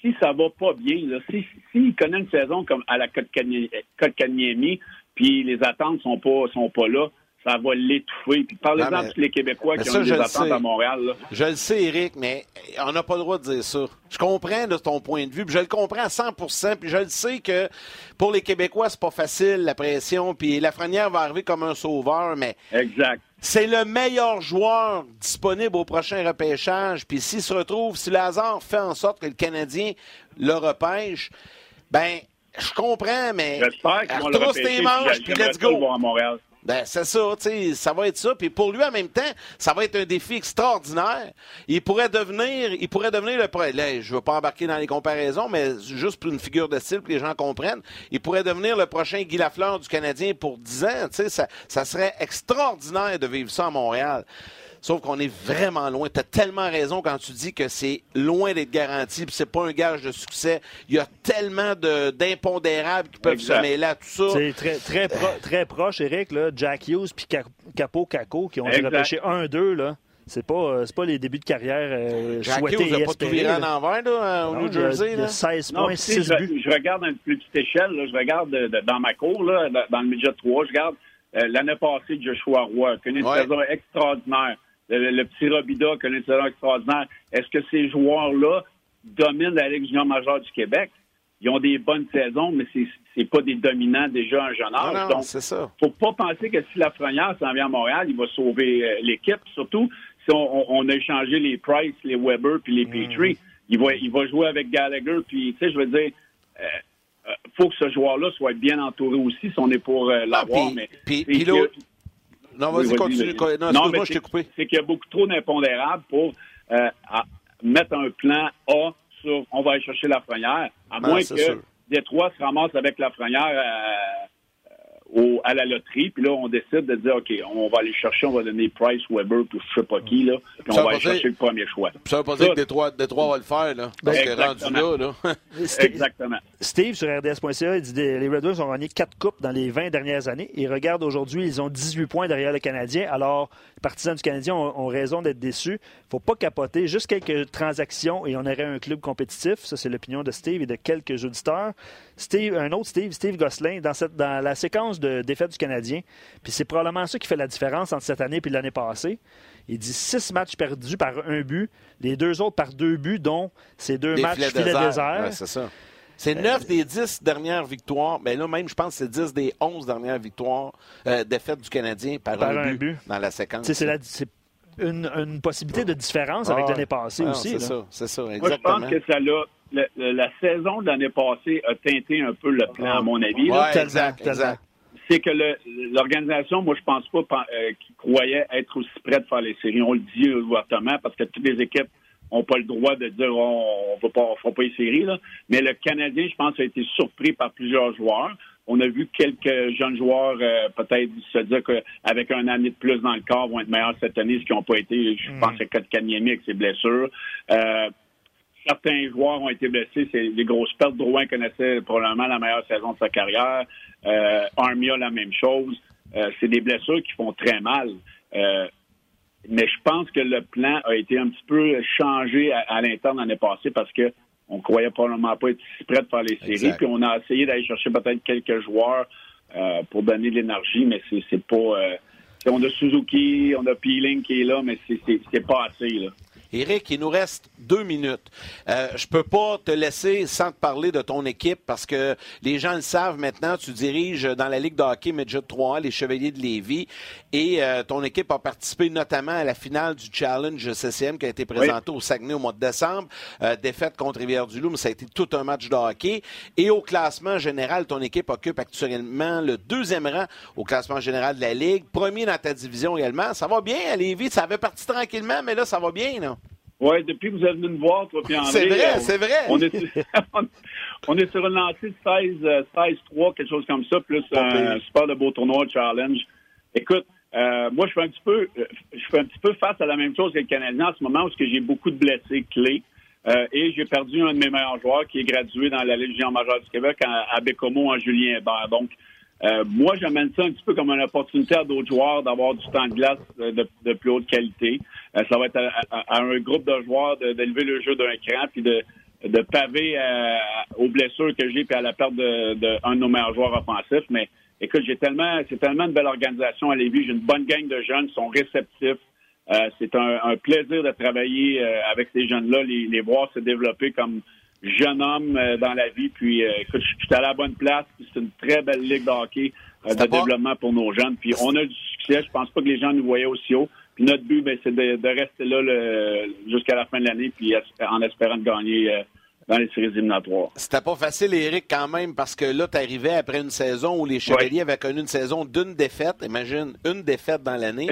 Speaker 6: si ça va pas bien, s'ils si, si connaissent une saison comme à la Côte Kanyemi, puis les attentes sont pas sont pas là, ça va l'étouffer. Puis parlez-en tous les Québécois qui ont des attentes à Montréal.
Speaker 1: Je le sais, Eric, mais on n'a pas le droit de dire ça. Je comprends de ton point de vue, puis je le comprends à 100% puis je le sais que pour les Québécois, c'est pas facile, la pression, puis la Lafrenière va arriver comme un sauveur, mais...
Speaker 6: Exact.
Speaker 1: c'est le meilleur joueur disponible au prochain repêchage. Puis s'il se retrouve, si le hasard fait en sorte que le Canadien le repêche, ben, je comprends, mais.
Speaker 6: J'espère qu'ils vont le repêcher. manches, puis let's go. À Montréal.
Speaker 1: Ben, c'est ça, tu ça va être ça. Puis pour lui, en même temps, ça va être un défi extraordinaire. Il pourrait devenir, il pourrait devenir le. Là, je veux pas embarquer dans les comparaisons, mais juste pour une figure de style que les gens comprennent, il pourrait devenir le prochain Guy Lafleur du Canadien pour 10 ans. Tu sais, ça, ça serait extraordinaire de vivre ça à Montréal. Sauf qu'on est vraiment loin. Tu as tellement raison quand tu dis que c'est loin d'être garanti, puis c'est pas un gage de succès. Il y a tellement d'impondérables qui peuvent se mêler à tout ça.
Speaker 2: C'est très, très, très proche, Eric, là, Jack Hughes puis Capo Caco qui ont été repêchés 1-2. là. C'est pas, euh, pas les débuts de carrière euh,
Speaker 1: Jack
Speaker 2: souhaités
Speaker 1: Hughes n'a pas tout viré en envers là, au New Jersey.
Speaker 2: Là. 16 points, 6 buts.
Speaker 6: Je, regarde à une plus petite échelle. Là, je regarde dans ma cour, là, dans le midget 3, je regarde euh, l'année passée Joshua Roy, qui a une saison extraordinaire le, petit Robida connaît une saison extraordinaire. Est-ce que ces joueurs-là dominent la Ligue junior majeure du Québec? Ils ont des bonnes saisons, mais c'est c'est pas des dominants déjà un jeune âge.
Speaker 1: Donc, c'est ça.
Speaker 6: faut pas penser que si la Lafrenière s'en vient à Montréal, il va sauver euh, l'équipe. Surtout si on, a échangé les Price, les Weber puis les mm. Petrie. Il va, il va jouer avec Gallagher. Puis, tu sais, je veux dire, euh, euh, faut que ce joueur-là soit bien entouré aussi si on est pour l'avoir.
Speaker 1: Ah, puis, puis, non, vas-y, continue. Non, moi je t'ai coupé.
Speaker 6: C'est qu'il y a beaucoup trop d'impondérables pour euh, mettre un plan A sur on va aller chercher la frenière, à moins que Détroit se ramasse avec la euh, à la loterie, puis là, on décide de dire, OK, on va aller chercher, on va donner Price, Weber, puis je sais pas qui, là, puis on va aller chercher le premier choix.
Speaker 1: Ça veut pas dire que Détroit, Détroit va le faire, là, parce que rendu là, là.
Speaker 6: Exactement.
Speaker 2: Steve, sur RDS.ca, il dit les Red Wings ont gagné quatre coupes dans les 20 dernières années. Et regarde, aujourd'hui, ils ont 18 points derrière le Canadien. Alors, les partisans du Canadien ont, raison d'être déçus. faut pas capoter. Juste quelques transactions et on aurait un club compétitif. Ça, c'est l'opinion de Steve et de quelques auditeurs. Steve, un autre Steve, Steve Gosselin, dans, cette, dans la séquence de défaite du Canadien. Puis c'est probablement ça qui fait la différence entre cette année et l'année passée. Il dit six matchs perdus par un but, les deux autres par deux buts, dont ces deux matchs filet désert.
Speaker 1: c'est ça. C'est neuf des dix dernières victoires. Mais là, même, je pense que c'est dix des onze dernières victoires, euh, défaites du Canadien par, un, but, dans la séquence.
Speaker 2: C'est une, une, possibilité de différence avec ah, l'année passée aussi.
Speaker 1: C'est ça, c'est ça,
Speaker 6: exactement. Moi, je pense que ça l'a la, saison de l'année passée a teinté un peu le plan, à mon avis.
Speaker 1: exact, exact.
Speaker 6: C'est que l'organisation, moi, je pense pas euh, qu'ils croyaient être aussi prêts de faire les séries. On le dit ouvertement parce que toutes les équipes n'ont pas le droit de dire on ne fera pas les séries. Mais le Canadien, je pense, a été surpris par plusieurs joueurs. On a vu quelques jeunes joueurs euh, peut-être se dire qu'avec un année de plus dans le corps vont être meilleurs cette année, ce qui n'ont pas été. Je mm. pense à Kotkaniemi avec ses blessures. Euh, certains joueurs ont été blessés. C'est des grosses pertes. Drouin connaissait probablement la meilleure saison de sa carrière. Euh, Armia, la même chose. Euh, c'est des blessures qui font très mal. Euh, mais je pense que le plan a été un petit peu changé à, l'interne l'année passée parce que on croyait probablement pas être si prêt de faire les séries. Puis on a essayé d'aller chercher peut-être quelques joueurs euh, pour donner de l'énergie, mais c'est pas. on a Suzuki, on a Peeling qui est là, mais c'est pas assez. Là.
Speaker 1: Eric, il nous reste deux minutes. Euh, je peux pas te laisser sans te parler de ton équipe parce que les gens le savent maintenant. Tu diriges dans la Ligue de hockey Midget 3 les Chevaliers de Lévis et euh, ton équipe a participé notamment à la finale du Challenge CCM qui a été présenté au Saguenay au mois de décembre. Euh, défaite contre Rivière-du-Loup, mais ça a été tout un match de hockey. Et au classement général, ton équipe occupe actuellement le deuxième rang au classement général de la Ligue. Premier dans ta division également. Ça va bien à Lévis. Ça avait parti tranquillement, mais là, ça va bien, non?
Speaker 6: Oui, depuis que vous êtes venu me voir, toi puis André.
Speaker 1: C'est vrai, c'est vrai.
Speaker 6: On est, sur, on est sur une lancée de 16, 16-3, euh, quelque chose comme ça, plus un super de beau tournoi, challenge. Écoute, euh, moi, je fais un petit peu, euh, je fais un petit peu face à la même chose que le Canadien en ce moment, parce que j'ai beaucoup de blessés clés. Euh, et j'ai perdu un de mes meilleurs joueurs qui est gradué dans la Légion majeure du Québec à, à Bécomo en Julien Hébert. Donc, euh, moi, j'amène ça un petit peu comme une opportunité à d'autres joueurs d'avoir du temps de glace de, plus haute qualité. Euh, ça va être à, un groupe de joueurs d'élever le jeu d'un cran puis de, de paver euh, aux blessures que j'ai puis à la perte de, de, un de nos meilleurs joueurs offensifs. Mais écoute, j'ai tellement, c'est tellement une belle organisation à Lévis. J'ai une bonne gang de jeunes, ils sont réceptifs. c'est un, plaisir de travailler avec ces jeunes-là, les voir se développer comme jeune homme euh, dans la vie. Puis, euh, écoute, je suis à la bonne place. C'est une très belle ligue de hockey. de développement pour nos jeunes. Puis on a du succès. Je pense pas que les gens nous voyaient aussi haut. Puis notre but, ben, c'est de, rester là jusqu'à la fin de l'année, puis en espérant de gagner dans les séries éliminatoires.
Speaker 1: C'était pas facile, Eric, quand même, parce que là, tu arrivais après une saison où les Chevaliers avaient connu une saison d'une défaite. Imagine, une défaite dans l'année.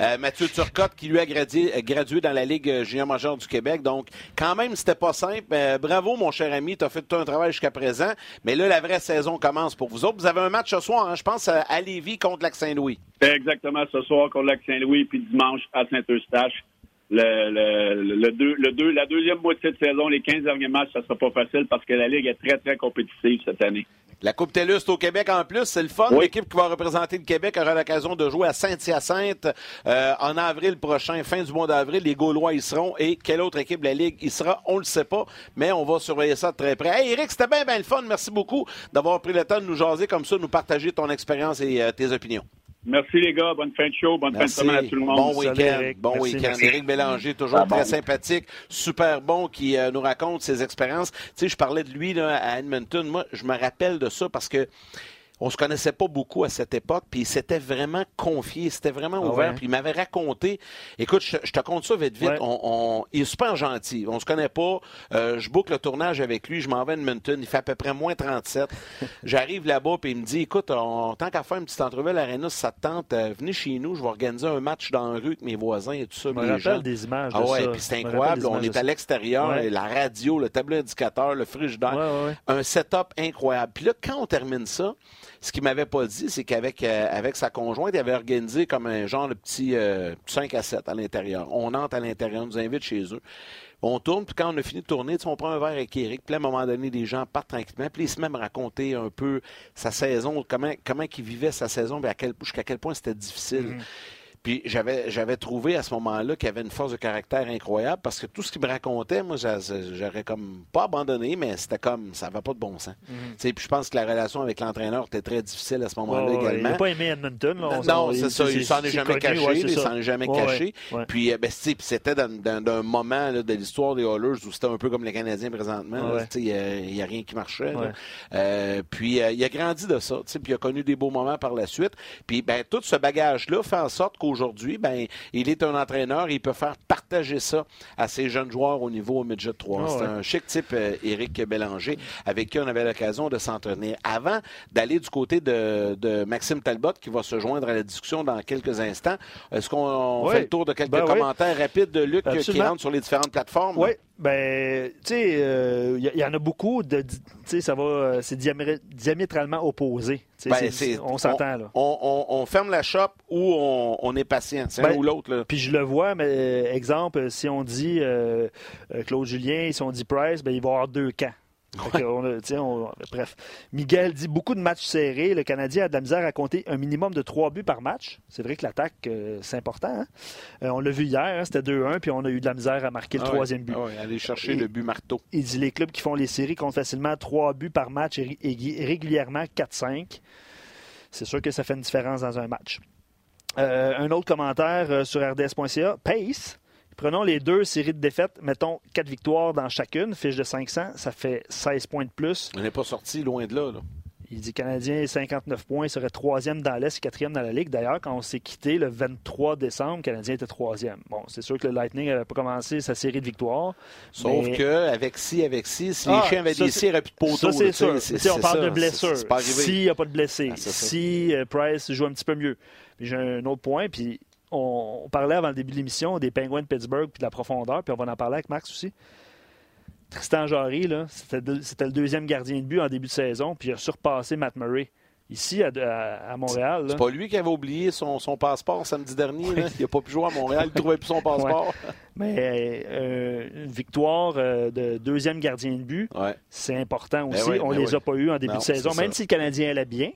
Speaker 1: Euh, Mathieu Turcotte, qui lui a gradué, dans la Ligue junior majeure du Québec. Donc, quand même, c'était pas simple. Euh, bravo, mon cher ami. Tu as fait tout un travail jusqu'à présent. Mais là, la vraie saison commence pour vous autres. Vous avez un match ce soir, hein, je pense, à Lévis contre Lac-Saint-Louis.
Speaker 6: Exactement, ce soir contre Lac-Saint-Louis, puis dimanche à Saint-Eustache le, le, le, deux, la deuxième moitié de saison, les 15 derniers matchs, ça sera pas facile parce que la Ligue est très, très compétitive cette année.
Speaker 1: La Coupe TELUS au Québec en plus, c'est le fun. L'équipe qui va représenter le Québec aura l'occasion de jouer à Saint-Hyacinthe euh, en avril prochain, fin du mois d'avril. Les Gaulois y seront. Et quelle autre équipe de la Ligue y sera, on le sait pas, mais on va surveiller ça de très près. Hey Eric, c'était bien, bien le fun. Merci beaucoup d'avoir pris le temps de nous jaser comme ça, de nous partager ton expérience et euh, tes opinions.
Speaker 6: Merci les gars, bonne fin de show, bonne fin de semaine à tout le monde.
Speaker 1: Bon week-end, bon week-end. Éric Bélanger, toujours très sympathique, super bon, qui euh, nous raconte ses expériences. Tu sais, je parlais de lui là, à Edmonton. Moi, je me rappelle de ça parce que on se connaissait pas beaucoup à cette époque, puis il s'était vraiment confié, c'était vraiment ah ouvert, puis il m'avait raconté. Écoute, je, te compte ça vite, vite. On, il est super gentil. On se connaît pas. Euh, je boucle le tournage avec lui. Je m'en vais à Edmonton. Il fait à peu près moins 37. J'arrive là-bas, puis il me dit, écoute, on, tant qu'à faire une petite entrevue à l'Arena, si ça te tente, euh, venez chez nous. Je vais organiser un match dans la rue avec mes voisins et tout ça.
Speaker 2: Je me rappelle des images.
Speaker 1: Ah ouais, puis c'est incroyable. On est à l'extérieur, la radio, le tableau indicateur, le frigidaire, un setup incroyable. Puis là, quand on termine ça, ce qu'il m'avait pas dit, c'est qu'avec euh, avec sa conjointe, il avait organisé comme un genre de petit 5 euh, à 7 à l'intérieur. On entre à l'intérieur, on nous invite chez eux. On tourne, puis quand on a fini de tourner, on prend un verre avec Eric, puis à un moment donné, les gens partent tranquillement, puis il se même raconter un peu sa saison, comment, comment il vivait sa saison, jusqu'à quel point c'était difficile. Mm-hmm. Puis j'avais, j'avais trouvé à ce moment-là qu'il avait une force de caractère incroyable parce que tout ce qu'il me racontait, moi, j'aurais comme pas abandonné, mais c'était comme ça va pas de bon sens. Mhm. Puis je pense que la relation avec l'entraîneur était très difficile à ce moment-là également. Il
Speaker 2: n'a pas aimé Edmonton.
Speaker 1: non, c'est ça. Il s'en est jamais caché. il s'en est jamais caché. Puis, ben, c'était dans, un moment de l'histoire des Oilers où c'était un peu comme les Canadiens présentement. Il n'y a, rien qui marchait. Euh, puis il a grandi de ça. Puis il a connu des beaux moments par la suite. Puis ben, tout ce bagage-là fait en sorte qu'au aujourd'hui, ben, il est un entraîneur et il peut faire partager ça à ses jeunes joueurs au niveau midget 3. Ah c'est un chic type, euh, Éric Bélanger, avec qui on avait l'occasion de s'entraîner. Avant d'aller du côté de, Maxime Talbot, qui va se joindre à la discussion dans quelques instants, est-ce qu'on fait le tour de quelques ben commentaires rapides de Luc qui rentre sur les différentes plateformes?
Speaker 2: Oui, ben, tu sais, il euh, y, en a beaucoup. De, ça va, euh, c'est diamétralement opposé. Ben, on s'entend là.
Speaker 1: On, ferme la shop ou on, est patient, c'est ben, ou l'autre.
Speaker 2: Puis je le vois, mais exemple, si on dit euh, Claude Julien, si on dit Price, ben il va y avoir deux camps bref, Miguel dit beaucoup de matchs serrés. Le Canadien a de la misère à compter un minimum de trois buts par match. C'est vrai que l'attaque, euh, c'est important. Hein. Euh, on l'a vu hier, hein, c'était 2-1, puis on a eu de la misère à marquer le ah troisième but.
Speaker 1: Ah aller chercher le but marteau.
Speaker 2: Il dit les clubs qui font les séries comptent facilement trois buts par match et, régulièrement 4-5. C'est sûr que ça fait une différence dans un match. Euh, un autre commentaire sur rds.ca. Pace Prenons les deux séries de défaites, mettons quatre victoires dans chacune, fiche de 500, ça fait 16 points de plus.
Speaker 1: On n'est pas sorti loin de là.
Speaker 2: Il dit Canadien 59 points, il serait troisième dans l'Est, quatrième dans la Ligue. D'ailleurs, quand on s'est quitté le 23 décembre, le Canadien était troisième. Bon, c'est sûr que le Lightning n'avait pas commencé sa série de victoires.
Speaker 1: Sauf que avec si, avec si, si les ah, chiens avaient des si, il n'y aurait plus de poteaux.
Speaker 2: Ça, c'est sûr. on parle de blessures. S'il n'y a pas de blessés, ah, si euh, Price joue un petit peu mieux. J'ai un autre point, puis on, parlait avant le début de l'émission des Penguins de Pittsburgh puis de la profondeur, puis on va en parler avec Max aussi. Tristan Jarry, c'était, le deuxième gardien de but en début de saison, puis il a surpassé Matt Murray. Ici, à, Montréal.
Speaker 1: C'est pas lui qui avait oublié son, passeport samedi dernier. Il n'a pas pu jouer à Montréal. Il ne trouvait plus son passeport.
Speaker 2: Mais euh, une victoire euh, de deuxième gardien de but, c'est important ben aussi. on ne ben les a pas eu en début de saison. Même si le Canadien allait bien,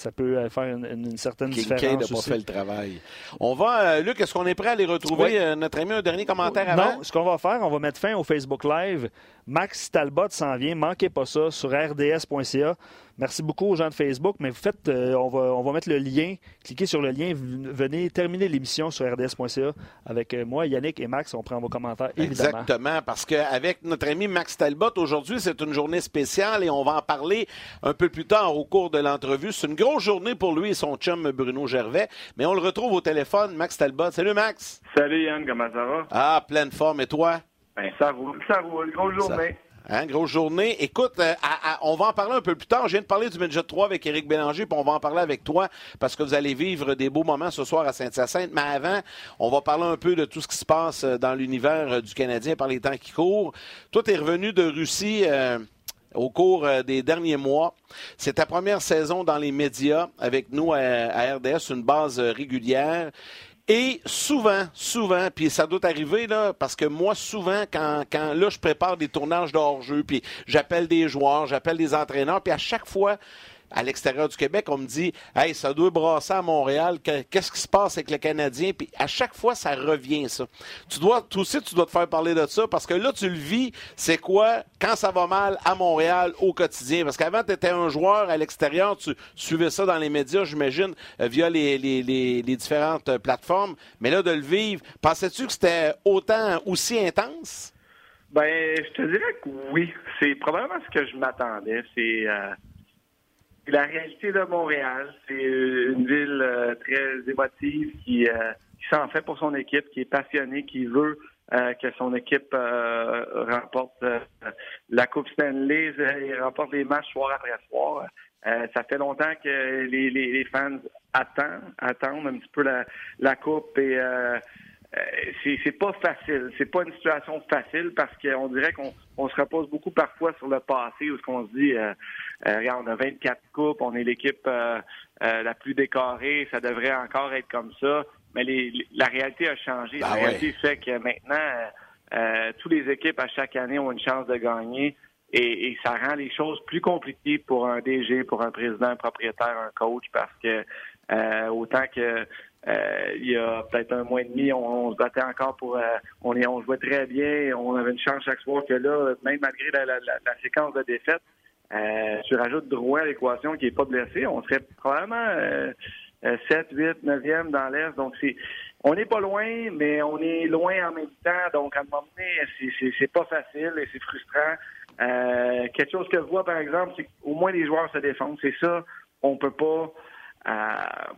Speaker 2: ça peut euh, faire une, certaine différence.
Speaker 1: n'a pas fait le travail. On va, euh, Luc, est-ce qu'on est prêt à aller retrouver euh, notre ami un dernier commentaire avant?
Speaker 2: Non, ce qu'on va faire, on va mettre fin au Facebook Live. Max Talbot s'en vient, manquez pas ça sur rds.ca. Merci beaucoup aux gens de Facebook, mais vous faites, euh, on, va, on va mettre le lien, cliquez sur le lien, venez terminer l'émission sur rds.ca avec euh, moi, Yannick et Max, on prend vos commentaires évidemment.
Speaker 1: Exactement, parce qu'avec notre ami Max Talbot, aujourd'hui, c'est une journée spéciale et on va en parler un peu plus tard au cours de l'entrevue. C'est une grosse journée pour lui et son chum Bruno Gervais, mais on le retrouve au téléphone, Max Talbot. Salut Max!
Speaker 7: Salut Yann, comment ça va?
Speaker 1: Ah, pleine forme, et toi?
Speaker 7: Ben, ça roule, ça roule, grosse journée.
Speaker 1: Hein, grosse journée. Écoute, euh, on va en parler un peu plus tard. Je viens de parler du Midget 3 avec Éric Bélanger, puis on va en parler avec toi parce que vous allez vivre des beaux moments ce soir à Sainte-Hyacinthe. Mais avant, on va parler un peu de tout ce qui se passe euh, dans l'univers euh, du Canadien par les temps qui courent. Toi, tu es revenu de Russie. au cours des derniers mois. C'est ta première saison dans les médias avec nous à RDS, une base régulière. Et souvent, souvent, puis ça doit arriver, là, parce que moi, souvent, quand, quand là, je prépare des tournages de hors-jeu, puis j'appelle des joueurs, j'appelle des entraîneurs, puis à chaque fois, à l'extérieur du Québec, on me dit Hey, ça doit brasser à Montréal, qu'est-ce qui se passe avec le Canadien? Puis à chaque fois, ça revient, ça. Tu dois, toi aussi, tu dois te faire parler de ça parce que là, tu le vis, c'est quoi quand ça va mal à Montréal au quotidien? Parce qu'avant, tu étais un joueur à l'extérieur, tu suivais ça dans les médias, j'imagine, euh, via les, différentes plateformes. Mais là, de le vivre, pensais-tu que c'était autant, aussi intense?
Speaker 7: Ben, je te dirais que oui. C'est probablement ce que je m'attendais. C'est. Euh, la réalité de Montréal, c'est une ville euh, très émotive qui, euh, qui s'en fait pour son équipe, qui est passionnée, qui veut euh, que son équipe remporte la Coupe Stanley et remporte les matchs soir après soir. ça fait longtemps que les, les, fans attendent, attendent un petit peu la, la Coupe et c'est pas facile. C'est pas une situation facile parce qu'on dirait qu'on on se repose beaucoup parfois sur le passé où ce qu'on se dit euh, regarde, on a 24 coupes, on est l'équipe euh, euh, la plus décorée, ça devrait encore être comme ça. Mais la réalité a changé. la ben réalité fait que maintenant, toutes les équipes à chaque année ont une chance de gagner. Et, ça rend les choses plus compliquées pour un DG, pour un président, un propriétaire, un coach, parce que autant que il y a peut-être un mois et demi, on, se battait encore pour on est on jouait très bien, on avait une chance chaque soir que là, même malgré la, la séquence de défaites, euh, tu rajoutes Drouin à l'équation qui n'est pas blessé, on serait probablement euh, 7, 8, 9e dans l'Est. Donc, c'est on n'est pas loin, mais on est loin en même temps. Donc, à un moment donné, c'est pas facile et c'est frustrant. Euh, quelque chose que je vois, par exemple, c'est qu'au moins les joueurs se défendent. C'est ça, on peut pas... Euh,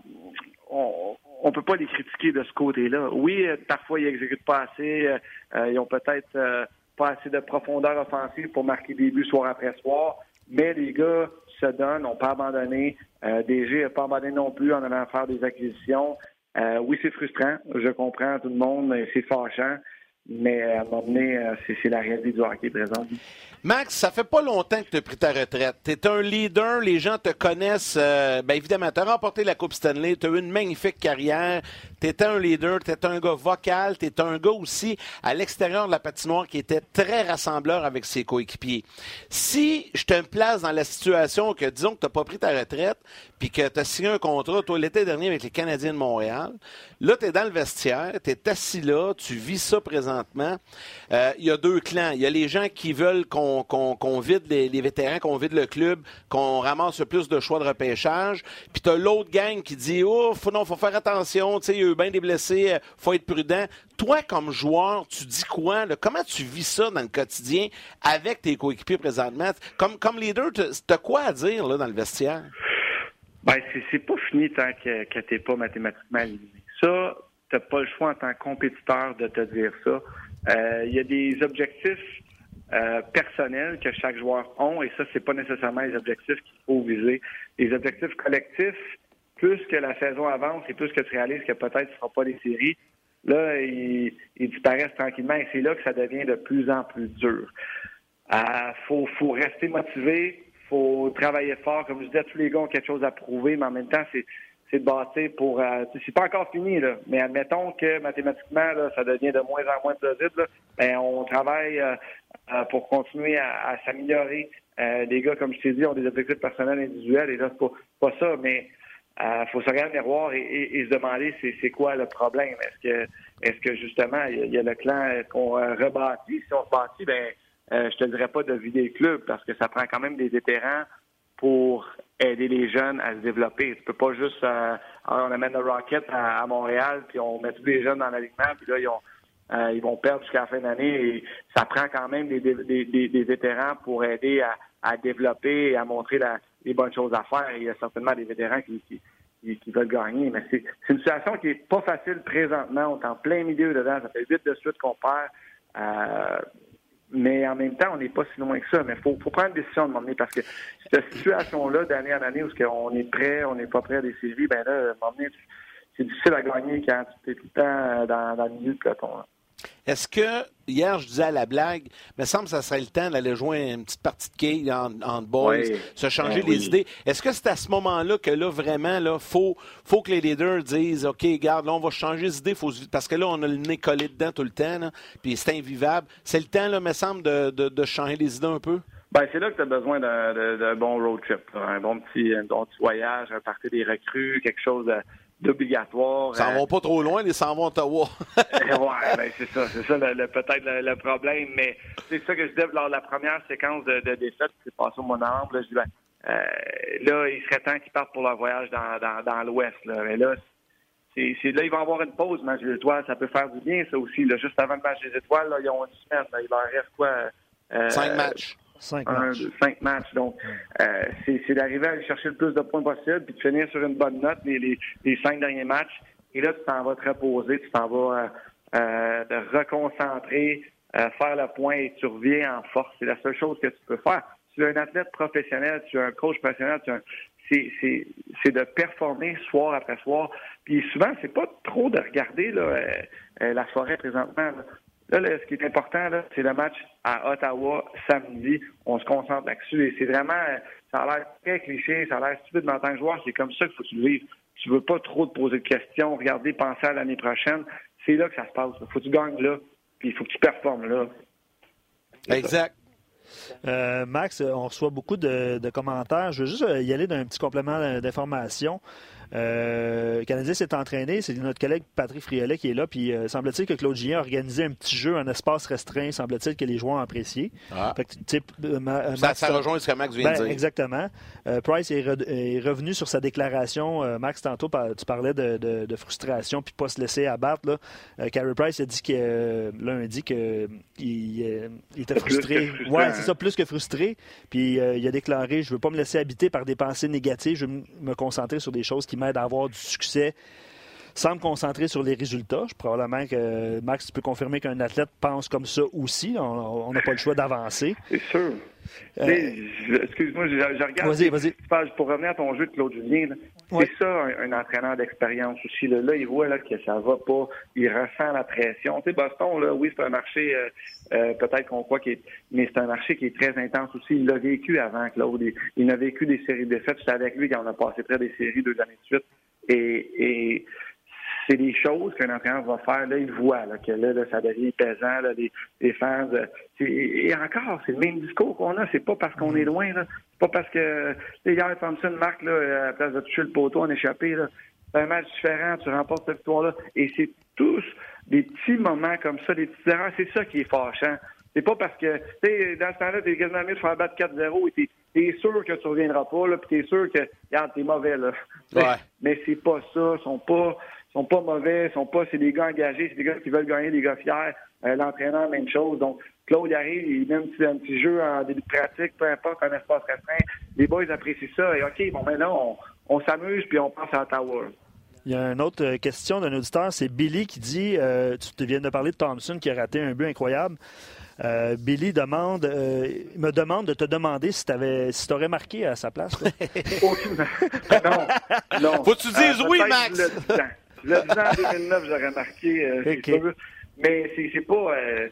Speaker 7: on, on peut pas les critiquer de ce côté-là. Oui, euh, parfois ils exécutent pas assez, euh, ils ont peut-être pas assez de profondeur offensive pour marquer des buts soir après soir. Mais les gars se donnent, n'ont pas abandonné. Euh, DG n'a pas abandonné non plus en allant faire des acquisitions. Euh, oui, c'est frustrant. Je comprends tout le monde. C'est fâchant. Mais à un moment donné, euh, c'est la réalité du hockey présent.
Speaker 1: Max, ça fait pas longtemps que tu as pris ta retraite. Tu es un leader, les gens te connaissent. Euh, ben évidemment, tu as remporté la Coupe Stanley, tu as eu une magnifique carrière. Tu étais un leader, tu étais un gars vocal, tu étais un gars aussi à l'extérieur de la patinoire qui était très rassembleur avec ses coéquipiers. Si je te place dans la situation que, disons que tu n'as pas pris ta retraite, puis que tu as signé un contrat, toi, l'été dernier avec les Canadiens de Montréal, là, tu es dans le vestiaire, tu es assis là, tu vis ça présentement euh, il y a deux clans. Il y a les gens qui veulent qu'on vide les, vétérans, qu'on vide le club, qu'on ramasse plus de choix de repêchage. Puis tu as l'autre gang qui dit Oh, faut, non, faut faire attention, il y a eu bien des blessés, euh, faut être prudent. Toi, comme joueur, tu dis quoi? Comment tu vis ça dans le quotidien avec tes coéquipiers présentement? Comme, comme leader, tu as quoi à dire dans le vestiaire?
Speaker 7: Ben, c'est pas fini tant que, que t'es pas mathématiquement éliminé. Ça, tu n'as pas le choix en tant que compétiteur de te dire ça. Euh, il y a des objectifs euh, personnels que chaque joueur a, et ça, c'est pas nécessairement les objectifs qu'il faut viser. Les objectifs collectifs, plus que la saison avance et plus que tu réalises que peut-être tu ne feras pas les séries, là, ils, disparaissent tranquillement et c'est là que ça devient de plus en plus dur. Il euh, faut, faut rester motivé, faut travailler fort. Comme je disais, tous les gars ont quelque chose à prouver, mais en même temps, c'est c'est de bâtir pour. Euh, c'est pas encore fini, là, mais admettons que mathématiquement, ça devient de moins en moins plausible. Ben, on travaille euh, euh, pour continuer à, s'améliorer. les gars, comme je t'ai dit, ont des objectifs personnels individuels, et là, c'est pas, ça, mais il faut se regarder miroir et, se demander c'est quoi le problème? Est-ce que est-ce que justement il y, a le clan qu'on rebâtit? Si on se bâtit, ben je te dirais pas de vider le club parce que ça prend quand même des vétérans pour aider les jeunes à se développer. Tu peux pas juste euh, on amène le Rocket à, Montréal, puis on met tous les jeunes dans l'alignement, puis là, ils, ont, euh, vont perdre jusqu'à la fin d'année. Et ça prend quand même des, vétérans pour aider à, développer et à montrer les bonnes choses à faire. il y a certainement des vétérans qui, veulent gagner. Mais c'est une situation qui est pas facile présentement. On est en plein milieu dedans. Ça fait vite de suite qu'on perd. Euh, mais en même temps, on n'est pas si loin que ça. Mais il faut, faut, prendre une décision de m'emmener parce que cette situation-là, d'année en année, où on est prêt, on n'est pas prêt à des séries, ben là, m'emmener, c'est difficile à gagner quand tu es tout le temps dans, dans le milieu de peloton.
Speaker 1: Est-ce que, hier, je disais à la blague, il me semble que ça serait le temps d'aller jouer une petite partie de quai en, en boys, se changer ben les idées. Est-ce que c'est à ce moment-là que là, vraiment, il faut, faut que les leaders disent, OK, garde, là, on va changer les idées, faut, parce que là, on a le nez collé dedans tout le temps, puis c'est invivable. C'est le temps, là, me semble, de, de, changer les idées un peu?
Speaker 7: Ben, c'est là que tu as besoin d'un bon road trip, un bon petit, un bon petit voyage, un parti des recrues, quelque chose de d'obligatoire.
Speaker 1: Ça va pas trop loin, ils s'en vont à Ottawa.
Speaker 7: ouais, ben c'est ça, c'est ça le, peut-être le, problème, mais c'est ça que je disais lors de la première séquence de, de défaite qui s'est passée au mois de novembre. je dis, ben, euh, là, il serait temps qu'ils partent pour leur voyage dans, dans, dans l'Ouest. Là. Mais là, c'est, là, ils vont avoir une pause, match des étoiles. Ça peut faire du bien, ça aussi. Là. Juste avant le match des étoiles, là, ils ont une semaine. Il leur reste quoi?
Speaker 1: Euh, Cinq matchs.
Speaker 7: Cinq matchs. cinq matchs. Donc, euh, c'est d'arriver à aller chercher le plus de points possible puis de finir sur une bonne note les, les, les cinq derniers matchs. Et là, tu t'en vas te reposer, tu t'en vas euh, euh te reconcentrer, euh, faire le point et tu reviens en force. C'est la seule chose que tu peux faire. Tu es un athlète professionnel, tu es un coach professionnel, c'est de performer soir après soir. Puis souvent, c'est pas trop de regarder là, la forêt présentement. Là, ce qui est important, c'est le match à Ottawa samedi. On se concentre là-dessus. Et c'est vraiment, ça a l'air très cliché, ça a l'air stupide, mais en tant que joueur, c'est comme ça qu'il faut que tu le vives. Tu veux pas trop te poser de questions, regarder, penser à l'année prochaine. C'est là que ça se passe. Il faut que tu gagnes là, puis il faut que tu performes là.
Speaker 1: Exact.
Speaker 2: Euh, Max, on reçoit beaucoup de, de, commentaires. Je veux juste y aller d'un petit complément d'information. Euh, le Canadien s'est entraîné. C'est notre collègue Patrick Friolet qui est là. Puis euh, semble-t-il que Claude Gien a organisé un petit jeu, un espace restreint. Semble-t-il que les joueurs ont apprécié.
Speaker 1: Ah. Euh, ça, rejoint ce que Max vient de ben, dire.
Speaker 2: Exactement. Price est, revenu sur sa déclaration. Max, tantôt, tu parlais de, frustration puis pas se laisser abattre. Là. Carey Price a dit que lundi qu'il il était frustré. Ouais, c'est ça, plus que frustré. Puis il a déclaré Je veux pas me laisser habiter par des pensées négatives. Je veux me concentrer sur des choses qui d'avoir du succès sans me concentrer sur les résultats. Je, probablement que Max, tu peux confirmer qu'un athlète pense comme ça aussi. On n'a pas le choix d'avancer.
Speaker 7: C'est sûr. Euh, excuse-moi, je, regarde.
Speaker 2: Vas-y, vas-y.
Speaker 7: Pour revenir à ton jeu de Claude Julien, c'est ça un, entraîneur d'expérience aussi. Là. il voit là, que ça va pas. Il ressent la pression. Tu sais, Boston, là, oui, c'est un marché, euh, euh, peut-être qu'on croit qu'il est, mais c'est un marché qui est très intense aussi. Il l'a vécu avant, Claude. Il, il a vécu des séries de défaites. C'est avec lui qu'on a passé près des séries deux années de suite. Et, et c'est des choses qu'un entraîneur va faire. Là, il voit là, que là, ça devient pesant, là, les, fans. Euh, et, encore, c'est le même discours qu'on a. C'est pas parce qu'on est loin. Là. C'est pas parce que hier, Thompson marque là, à la place de toucher le poteau en échappé. C'est un match différent, tu remportes cette victoire-là. Et c'est tous des petits moments comme ça, des petites erreurs. C'est ça qui est fâchant. C'est pas parce que, tu sais, dans ce temps-là, t'es quasiment mieux de faire battre 4-0 et t'es es sûr que tu reviendras pas, là, puis t'es sûr que, regarde, t'es mauvais, là.
Speaker 1: Ouais.
Speaker 7: Mais, c'est pas ça. Ils sont pas, sont pas mauvais, sont pas, c'est des gars engagés, c'est des gars qui veulent gagner, des gars fiers. Euh, L'entraîneur, même chose. Donc, Claude arrive, il met un petit, un petit jeu en début de pratique, peu importe, un espace restreint. Les boys apprécient ça. Et OK, bon, maintenant, on, on s'amuse, puis on passe à Tower.
Speaker 2: Il y a une autre euh, question d'un auditeur, c'est Billy qui dit, euh, tu viens de parler de Thompson qui a raté un but incroyable. Euh, Billy demande, euh, me demande de te demander si tu si aurais marqué à sa place.
Speaker 7: non, non.
Speaker 1: Faut que tu dises oui, Max.
Speaker 7: Le 10 en 2009, j'aurais marqué, euh, Mais c'est pas. Euh,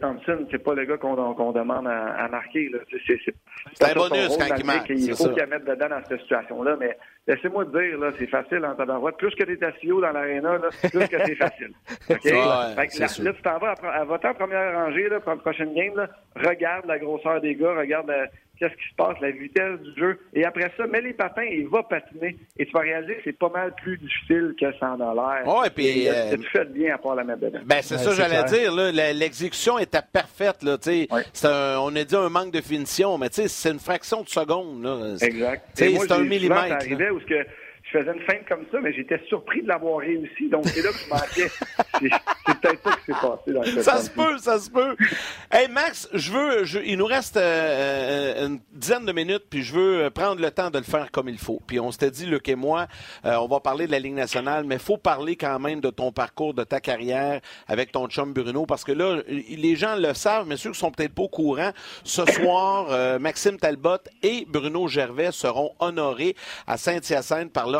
Speaker 7: Thompson, c'est pas le gars qu'on demande à, marquer.
Speaker 1: C'est un bonus quand il marque.
Speaker 7: Il faut qu'il mette dedans dans cette situation-là. Mais laissez-moi te dire, là, c'est facile en tabarouette. Plus que tu es assis dans l'aréna, plus que c'est facile. OK? là, tu t'en vas à, à voter en première rangée là, pour la prochaine game. Là, regarde la grosseur des gars, regarde euh, qu'est-ce qui se passe, la vitesse du jeu. Et après ça, mets les patins et va patiner. Et tu vas réaliser que c'est pas mal plus difficile que sans l'air.
Speaker 1: Oh, et puis.
Speaker 7: Euh, tu fais bien à part la mettre dedans.
Speaker 1: Ben, c'est ça, j'allais dire. L'exécution était parfaite. Là, on a dit un manque de finition, mais c'est une fraction de seconde. Là.
Speaker 7: Exact.
Speaker 1: C'est un millimètre.
Speaker 7: Arrivait où que je faisais une feinte comme ça, mais j'étais surpris de l'avoir réussi. Donc, c'est là que je manquais. c'est peut-être ça qui s'est passé dans le
Speaker 1: Ça se peut, ça se peut. Hey, Max, je veux, il nous reste euh, euh, une dizaine de minutes, puis je veux prendre le temps de le faire comme il faut. Puis on s'était dit, Luc et moi, euh, on va parler de la Ligue nationale, mais il faut parler quand même de ton parcours, de ta carrière avec ton chum Bruno, parce que là, les gens le savent, mais ceux qui sont peut-être pas au courant, ce soir, Maxime Talbot et Bruno Gervais seront honorés à Saint-Hyacinthe par leur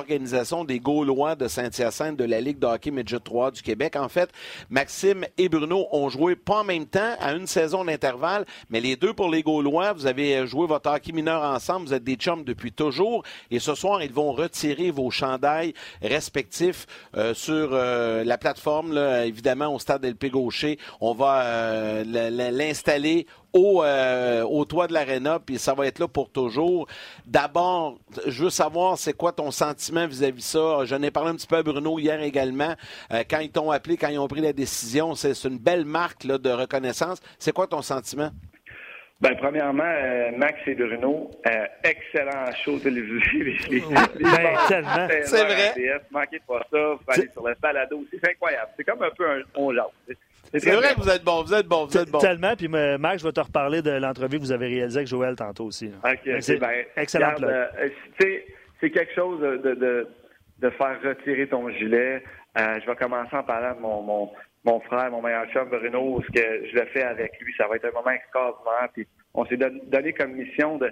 Speaker 1: des Gaulois de Saint-Hyacinthe de la Ligue de hockey Midget 3 du Québec. En fait, Maxime et Bruno ont joué pas en même temps, à une saison d'intervalle, mais les deux pour les Gaulois, vous avez joué votre hockey mineur ensemble, vous êtes des chums depuis toujours, et ce soir, ils vont retirer vos chandails respectifs euh, sur euh, la plateforme, évidemment, au stade LP Gaucher. On va euh, l'installer au, euh, au toit de l'aréna, puis ça va être là pour toujours. D'abord, je veux savoir, c'est quoi ton sentiment vis-à-vis de ça? J'en ai parlé un petit peu à Bruno hier également. Euh, quand ils t'ont appelé, quand ils ont pris la décision, c'est une belle marque là, de reconnaissance. C'est quoi ton sentiment?
Speaker 7: Ben, premièrement, euh, Max et Bruno, excellent show télévisé.
Speaker 2: ben,
Speaker 1: c'est vrai.
Speaker 7: Manquez pas ça, vous aller sur le balado C'est incroyable. C'est comme un peu un on
Speaker 1: c'est vrai que vous êtes bon, vous êtes bon, vous êtes bon.
Speaker 2: Tellement, puis Max, je vais te reparler de l'entrevue que vous avez réalisée avec Joël tantôt aussi.
Speaker 7: OK, c'est ben, excellent. Euh, c'est quelque chose de, de, de, faire retirer ton gilet. Euh, je vais commencer en parlant de mon, mon, mon frère, mon meilleur chum Bruno, ce que je le fais avec lui. Ça va être un moment extraordinaire. Puis on s'est donné comme mission de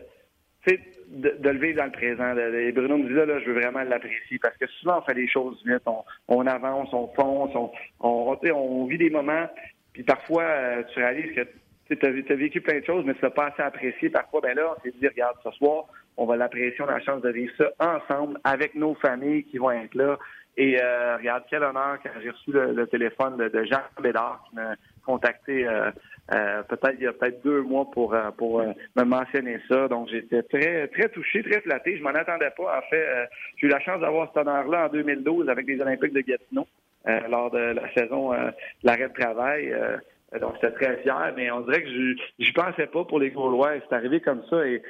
Speaker 7: de, de, le vivre dans le présent. Et Bruno me dit là, je veux vraiment l'apprécier parce que souvent on fait les choses vite, on, avance, on fonce, on, vit des moments, puis parfois euh, tu réalises que tu as, vécu plein de choses, mais tu n'as pas assez apprécié. Parfois, ben là, on s'est dit, regarde, ce soir, on va l'apprécier, on a la chance de vivre ça ensemble avec nos familles qui vont être là. Et euh, regarde, quel honneur quand j'ai reçu le, téléphone de, Jean Bédard qui m'a contacté euh, euh, peut-être il y a peut-être deux mois pour euh, pour euh, me mentionner ça. Donc j'étais très très touché, très flatté. Je m'en attendais pas. En fait, j'ai eu la chance d'avoir cet honneur-là en 2012 avec les Olympiques de Gatineau lors de la saison de l'arrêt de travail. donc j'étais très fier, mais on dirait que je j'y pensais pas pour les Gaulois. C'est arrivé comme ça et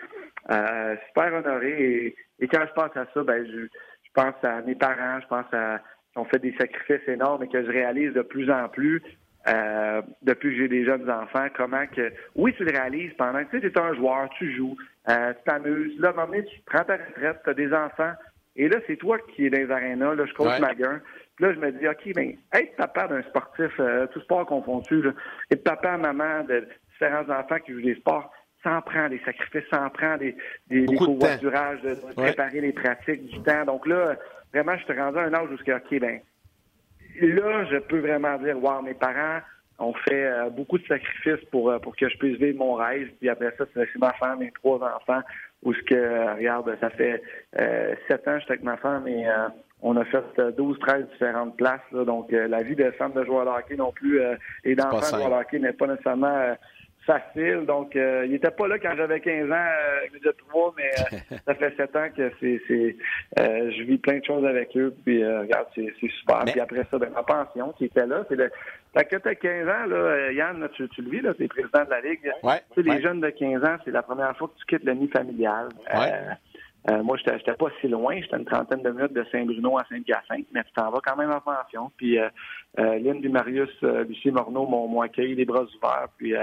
Speaker 7: super honoré. Et, quand je pense à ça, ben je, je pense à mes parents, je pense à qui ont fait des sacrifices énormes et que je réalise de plus en plus. Euh, depuis que j'ai des jeunes enfants, comment que oui, tu le réalises pendant que tu es un joueur, tu joues, euh, tu t'amuses. Là, à un moment donné, tu prends ta retraite, tu as des enfants, et là, c'est toi qui es dans les arénas, là, je coach ma gueule. Puis là, je me dis, OK, ben, être papa d'un sportif, euh, tout sport confondu, là, être papa, maman de différents enfants qui jouent des sports, ça en prend des sacrifices, ça en prend des, des, des covoiturages, de, préparer les pratiques, du temps. Donc là, vraiment, je suis rendu à un âge où, OK, ben, là, je peux vraiment dire, wow, mes parents ont fait euh, beaucoup de sacrifices pour, euh, pour que je puisse vivre mon rêve. Puis après ça, c'est ma femme, mes trois enfants, où ce que, regarde, ça fait euh, sept ans que j'étais avec ma femme et on a fait 12, 13 différentes places. donc, la vie de femme de joueur de hockey non plus et d'enfant de joueur de hockey n'est pas nécessairement facile. Donc, euh, il était pas là quand j'avais 15 ans, euh, déjà trois, mais euh, ça fait 7 ans que c'est, c'est euh, je vis plein de choses avec eux. Puis, regarde, c'est, c'est super. Puis après ça, ben, ma pension qui était là, c'est le. Fait que t'as 15 ans, là, Yann, tu, tu le vis, là, t'es président de la Ligue.
Speaker 1: Ouais,
Speaker 7: tu sais, les jeunes de 15 ans, c'est la première fois que tu quittes le nid familial.
Speaker 1: Ouais.
Speaker 7: Moi, j'étais, j'étais pas si loin, j'étais une trentaine de minutes de Saint-Bruno à Saint-Hyacinthe, mais tu t'en vas quand même en pension. Puis Lynn et Marius, Lucie Morneau m'ont, accueilli les bras ouverts. Puis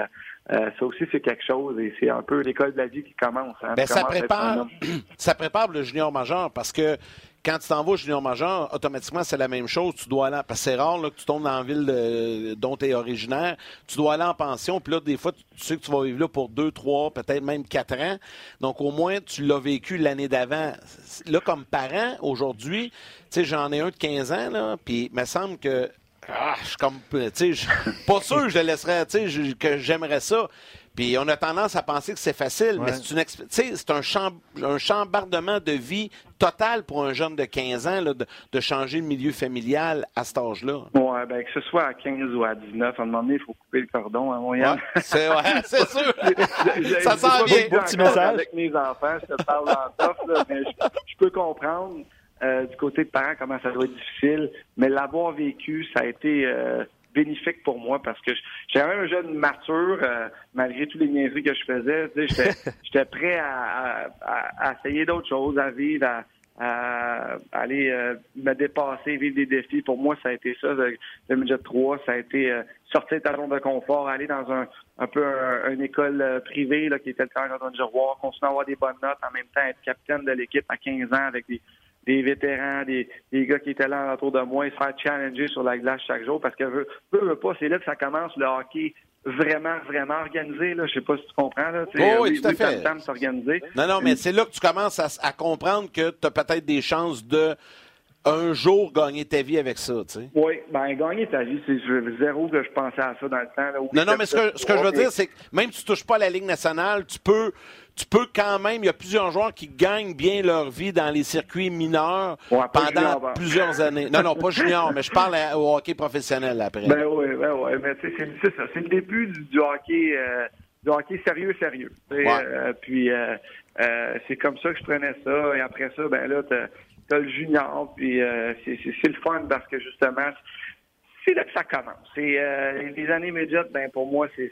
Speaker 7: euh, ça aussi, c'est quelque chose et c'est un peu l'école de la vie qui commence. Hein,
Speaker 1: ben, ça, prépare, ça prépare le junior majeur parce que quand tu t'en vas au junior majeur, automatiquement, c'est la même chose. Tu dois aller, parce que c'est rare que tu tombes dans la ville dont tu es originaire. Tu dois aller en pension. Puis là, des fois, tu sais que tu vas vivre là pour deux, trois, peut-être même quatre ans. Donc, au moins, tu l'as vécu l'année d'avant. Là, comme parent, aujourd'hui, tu sais, j'en ai un de 15 ans, là, puis il me semble que ah, je suis comme, tu sais, pas sûr que je le laisserais, tu sais, que j'aimerais ça. Puis on a tendance à penser que c'est facile, mais c'est une c'est un, un chambardement de vie total pour un jeune de 15 ans de, changer le milieu familial à cet âge-là.
Speaker 7: Oui, ben, que ce soit à 15 ou à 19, à un moment donné, il faut couper le cordon à hein, moyen.
Speaker 1: c'est c'est sûr. ça sent bien.
Speaker 7: Petit message. Avec mes enfants, je te parle en top, mais je, peux comprendre. Euh, du côté de parents, comment ça doit être difficile, mais l'avoir vécu, ça a été euh, bénéfique pour moi parce que j'avais un jeune mature, euh, malgré tous les niaiseries que je faisais. J'étais prêt à, essayer d'autres choses, à vivre, à, aller euh, me dépasser, vivre des défis. Pour moi, ça a été ça, le, le 3. Ça a été euh, sortir de ta zone de confort, aller dans un, un peu une école privée là, qui était le camp de Giroir, continuer à avoir des bonnes notes, en même temps être capitaine de l'équipe à 15 ans avec des des vétérans, des, des, gars qui étaient là autour de moi, et se faire challenger sur la glace chaque jour parce que veux, veux, pas, c'est là que ça commence le hockey vraiment, vraiment organisé. Là. Je sais pas si tu comprends. Là.
Speaker 1: Oh, oui, tout à fait. s'organiser. Non, non, mais c'est là que tu commences à, à comprendre que tu as peut-être des chances de un jour gagner ta vie avec ça, tu sais.
Speaker 7: Oui, ben gagner ta vie, c'est zéro que je pensais à ça dans le temps. Là,
Speaker 1: non, non, mais ce que, ce que je veux dire, c'est que même si tu touches pas à la Ligue nationale, tu peux tu peux quand même, il y a plusieurs joueurs qui gagnent bien leur vie dans les circuits mineurs pendant ben. plusieurs années. Non, non, pas junior, mais je parle au hockey professionnel après.
Speaker 7: Ben oui, ben oui, mais c'est ça, c'est le début du, hockey, euh, du hockey sérieux, sérieux. Euh, puis euh, c'est comme ça que je prenais ça, et après ça, ben là, t'as le junior, puis c'est le fun parce que justement, c'est là que ça commence. C'est les années médiates, ben pour moi, c'est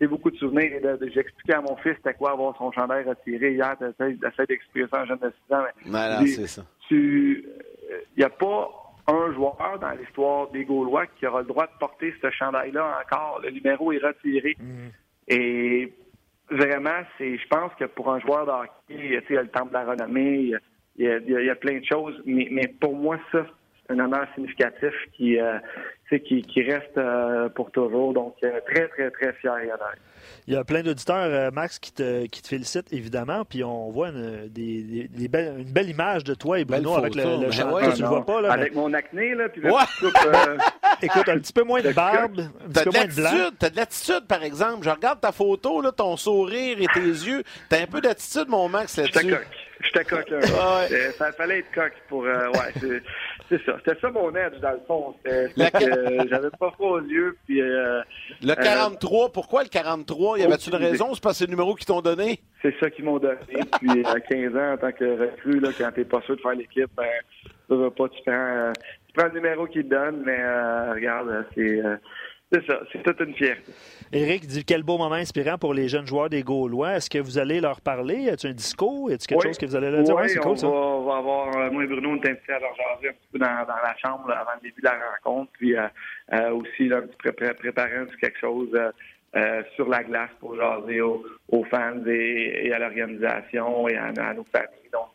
Speaker 7: c'est beaucoup de souvenirs. J'expliquais à mon fils c'était quoi avoir son chandail retiré hier. J'essaie d'expliquer ça à un jeune de 6 ans.
Speaker 1: Mais, c'est ça.
Speaker 7: Il n'y a pas un joueur dans l'histoire des Gaulois qui aura le droit de porter ce chandail-là encore. Le numéro est retiré. Mm. Et vraiment, c'est, je pense que pour un joueur de hockey, il y a le temps de la renommée, il y, a, plein de choses. Mais, mais pour moi, ça, c'est un honneur significatif qui, euh, qui, qui reste euh, pour toujours. Donc, euh, très, très, très fier et honnête.
Speaker 2: Il y a plein d'auditeurs, euh, Max, qui te, qui te félicitent, évidemment. Puis on voit une, des, des, belles, une belle image de toi et Bruno avec le, le
Speaker 7: ben tu le vois pas, là. Avec mon acné, là. Puis
Speaker 2: Écoute, un petit peu moins de barbe, un petit peu moins de blanc.
Speaker 1: T'as de l'attitude, par exemple. Je regarde ta photo, là, ton sourire et tes yeux. T'as un peu d'attitude, mon Max, là-dessus.
Speaker 7: J'étais coq. J'étais coq, là. Ça fallait être coq pour... ouais, c'est ça. C'était ça mon edge, dans le fond. J'avais pas froid aux yeux. Puis, euh,
Speaker 1: le 43, euh, pourquoi le 43? Y avait-tu une raison? C'est pas ces numéros qu'ils t'ont donné?
Speaker 7: C'est ça qu'ils m'ont donné. puis à 15 ans, en tant que recrue, là, quand t'es pas sûr de faire l'équipe, ben, tu pas, tu prends, euh, tu prends le numéro qu'ils te donnent, mais regarde, c'est c'est ça, c'est toute une fierté.
Speaker 2: Éric dit quel beau moment inspirant pour les jeunes joueurs des Gaulois. Est-ce que vous allez leur parler? As-tu un discours? Y a quelque chose que vous allez leur dire?
Speaker 7: Oui, c'est cool, on, ça. Va, on va avoir, euh, moi et Bruno, on est invités à leur jaser un petit peu dans, la chambre avant le début de la rencontre, puis euh, euh, aussi là, préparer un petit quelque chose sur la glace pour jaser aux, fans et, à l'organisation et à, nos familles. Donc,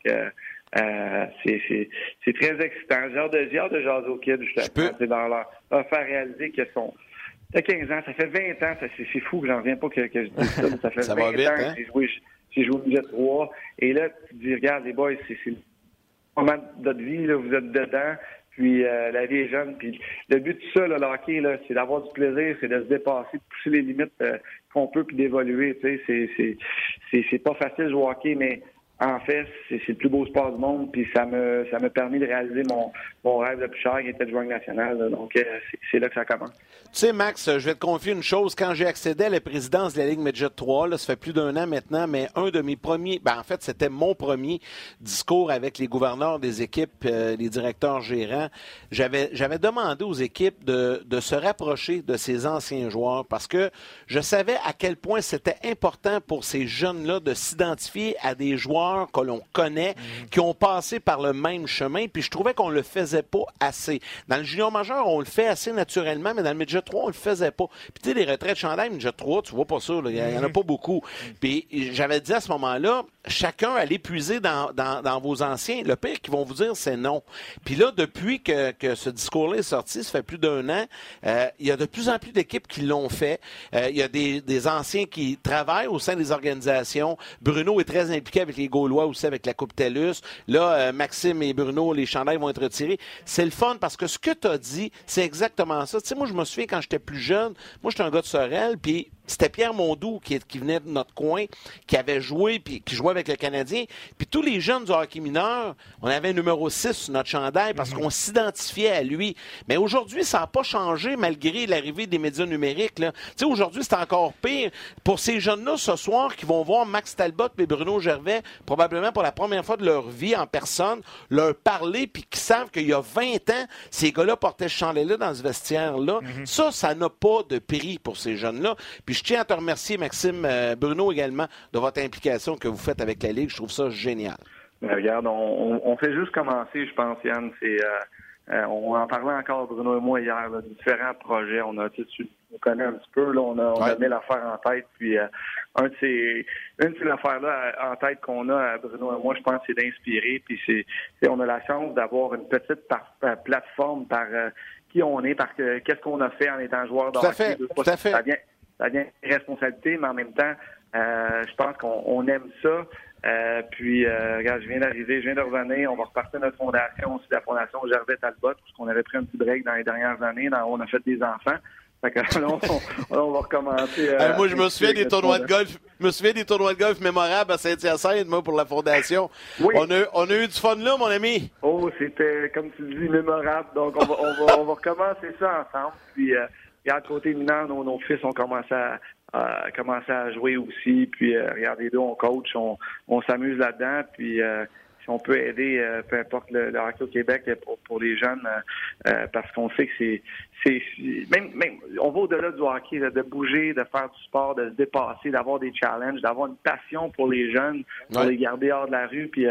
Speaker 7: c'est très excitant. J'ai hâte de, de jaser aux kids, justement. C'est dans leur, leur, faire réaliser qu'ils sont ça fait 15 ans, ça fait 20 ans, c'est fou que j'en reviens pas que, je dise ça, ça fait 20 ans hein? que j'ai joué, j'ai joué au budget 3. Et là, tu te dis, regarde, les boys, c'est le moment de votre vie, là, vous êtes dedans, puis euh, la vie est jeune. Puis le but de ça, là, le hockey, là, c'est d'avoir du plaisir, c'est de se dépasser, de pousser les limites euh, qu'on peut, puis d'évoluer. Tu sais, c'est pas facile de jouer au hockey, mais en fait, c'est le plus beau sport du monde, puis ça me ça m'a permis de réaliser mon, mon rêve le plus cher qui était de jouer national. donc, euh, c'est là que ça commence.
Speaker 1: Tu sais, Max, je vais te confier une chose. Quand j'ai accédé à la présidence de la Ligue Midget 3, là, ça fait plus d'un an maintenant, mais un de mes premiers, ben, en fait, c'était mon premier discours avec les gouverneurs des équipes, euh, les directeurs gérants. J'avais j'avais demandé aux équipes de, de se rapprocher de ces anciens joueurs parce que je savais à quel point c'était important pour ces jeunes-là de s'identifier à des joueurs que l'on connaît, mhm. qui ont passé par le même chemin, puis je trouvais qu'on le faisait pas assez. Dans le junior majeur, on le fait assez naturellement, mais dans le midget 3, on le faisait pas. Puis tu sais, les retraites chandail, midget 3, tu vois pas ça, il y, en a mhm. pas beaucoup. Puis j'avais dit à ce moment-là, chacun allait puiser dans, dans, vos anciens. Le pire qu'ils vont vous dire, c'est non. Puis là, depuis que, que ce discours-là est sorti, ça fait plus d'un an, euh, il y a de plus en plus d'équipes qui l'ont fait. Euh, il y a des, des anciens qui travaillent au sein des organisations. Bruno est très impliqué avec les Gaulois aussi avec la Coupe TELUS. Là, euh, Maxime et Bruno, les chandails vont être retirés. C'est le fun parce que ce que tu as dit, c'est exactement ça. Tu sais, moi, je me souviens quand j'étais plus jeune, moi, j'étais un gars de Sorel, puis c'était Pierre Mondou qui, qui, venait de notre coin, qui avait joué, puis qui jouait avec le Canadien. Puis tous les jeunes du hockey mineur, on avait un numéro 6 sur notre chandail parce mhm. qu'on s'identifiait à lui. Mais aujourd'hui, ça n'a pas changé malgré l'arrivée des médias numériques. Tu sais, aujourd'hui, c'est encore pire. Pour ces jeunes-là, ce soir, qui vont voir Max Talbot et Bruno Gervais, probablement pour la première fois de leur vie en personne, leur parler, puis qui savent qu'il y a 20 ans, ces gars-là portaient ce chandail-là dans ce vestiaire-là. Mhm. Ça, ça n'a pas de prix pour ces jeunes-là. Puis je tiens à te remercier, Maxime euh, Bruno, également, de votre implication que vous faites avec la Ligue. Je trouve ça génial.
Speaker 7: Ben, regarde, on, fait juste commencer, je pense, Yann. C'est, euh, euh, on en parlait encore, Bruno et moi, hier, de différents projets. On a, tu, on connaît un petit peu, là, on a, on mis l'affaire en tête. Puis, un de ces, une de ces affaires-là en tête qu'on a, Bruno et moi, je pense, c'est d'inspirer. Puis, c'est, on a la chance d'avoir une petite plateforme par qui on est, par qu'est-ce qu'on a fait en étant joueur de
Speaker 1: hockey. Tout à fait
Speaker 7: ça devient une responsabilité, mais en même temps, euh, je pense qu'on aime ça. Euh, puis, euh, regarde, je viens d'arriver, je viens de revenir. On va repartir notre fondation, c'est la fondation Gervais Talbot, parce qu'on avait pris un petit break dans les dernières années. on a fait des enfants. Que là, on, va recommencer.
Speaker 1: Euh, moi, je me souviens des tournois de golf. Je me souviens des tournois de golf mémorables à Saint-Hyacinthe, moi, pour la fondation. Oui. On, a, on a eu du fun là, mon ami.
Speaker 7: Oh, c'était, comme tu dis, mémorable. Donc, on va, on va, on va recommencer ça ensemble. Puis, euh, à côté minant, nos, nos fils ont commencé à, à, à jouer aussi. Puis euh, regardez deux, on coach, on, on s'amuse là-dedans. Puis euh, si on peut aider, euh, peu importe le, le, hockey au Québec pour, pour les jeunes, euh, parce qu'on sait que c'est, c'est même, même on va au-delà du hockey, de bouger, de faire du sport, de se dépasser, d'avoir des challenges, d'avoir une passion pour les jeunes, pour les garder hors de la rue, puis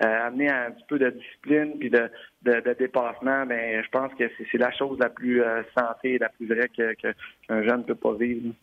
Speaker 7: amener un petit peu de discipline, puis de, de, de dépassement. Mais je pense que c'est, la chose la plus santé, la plus vraie que, qu'un jeune ne peut pas vivre.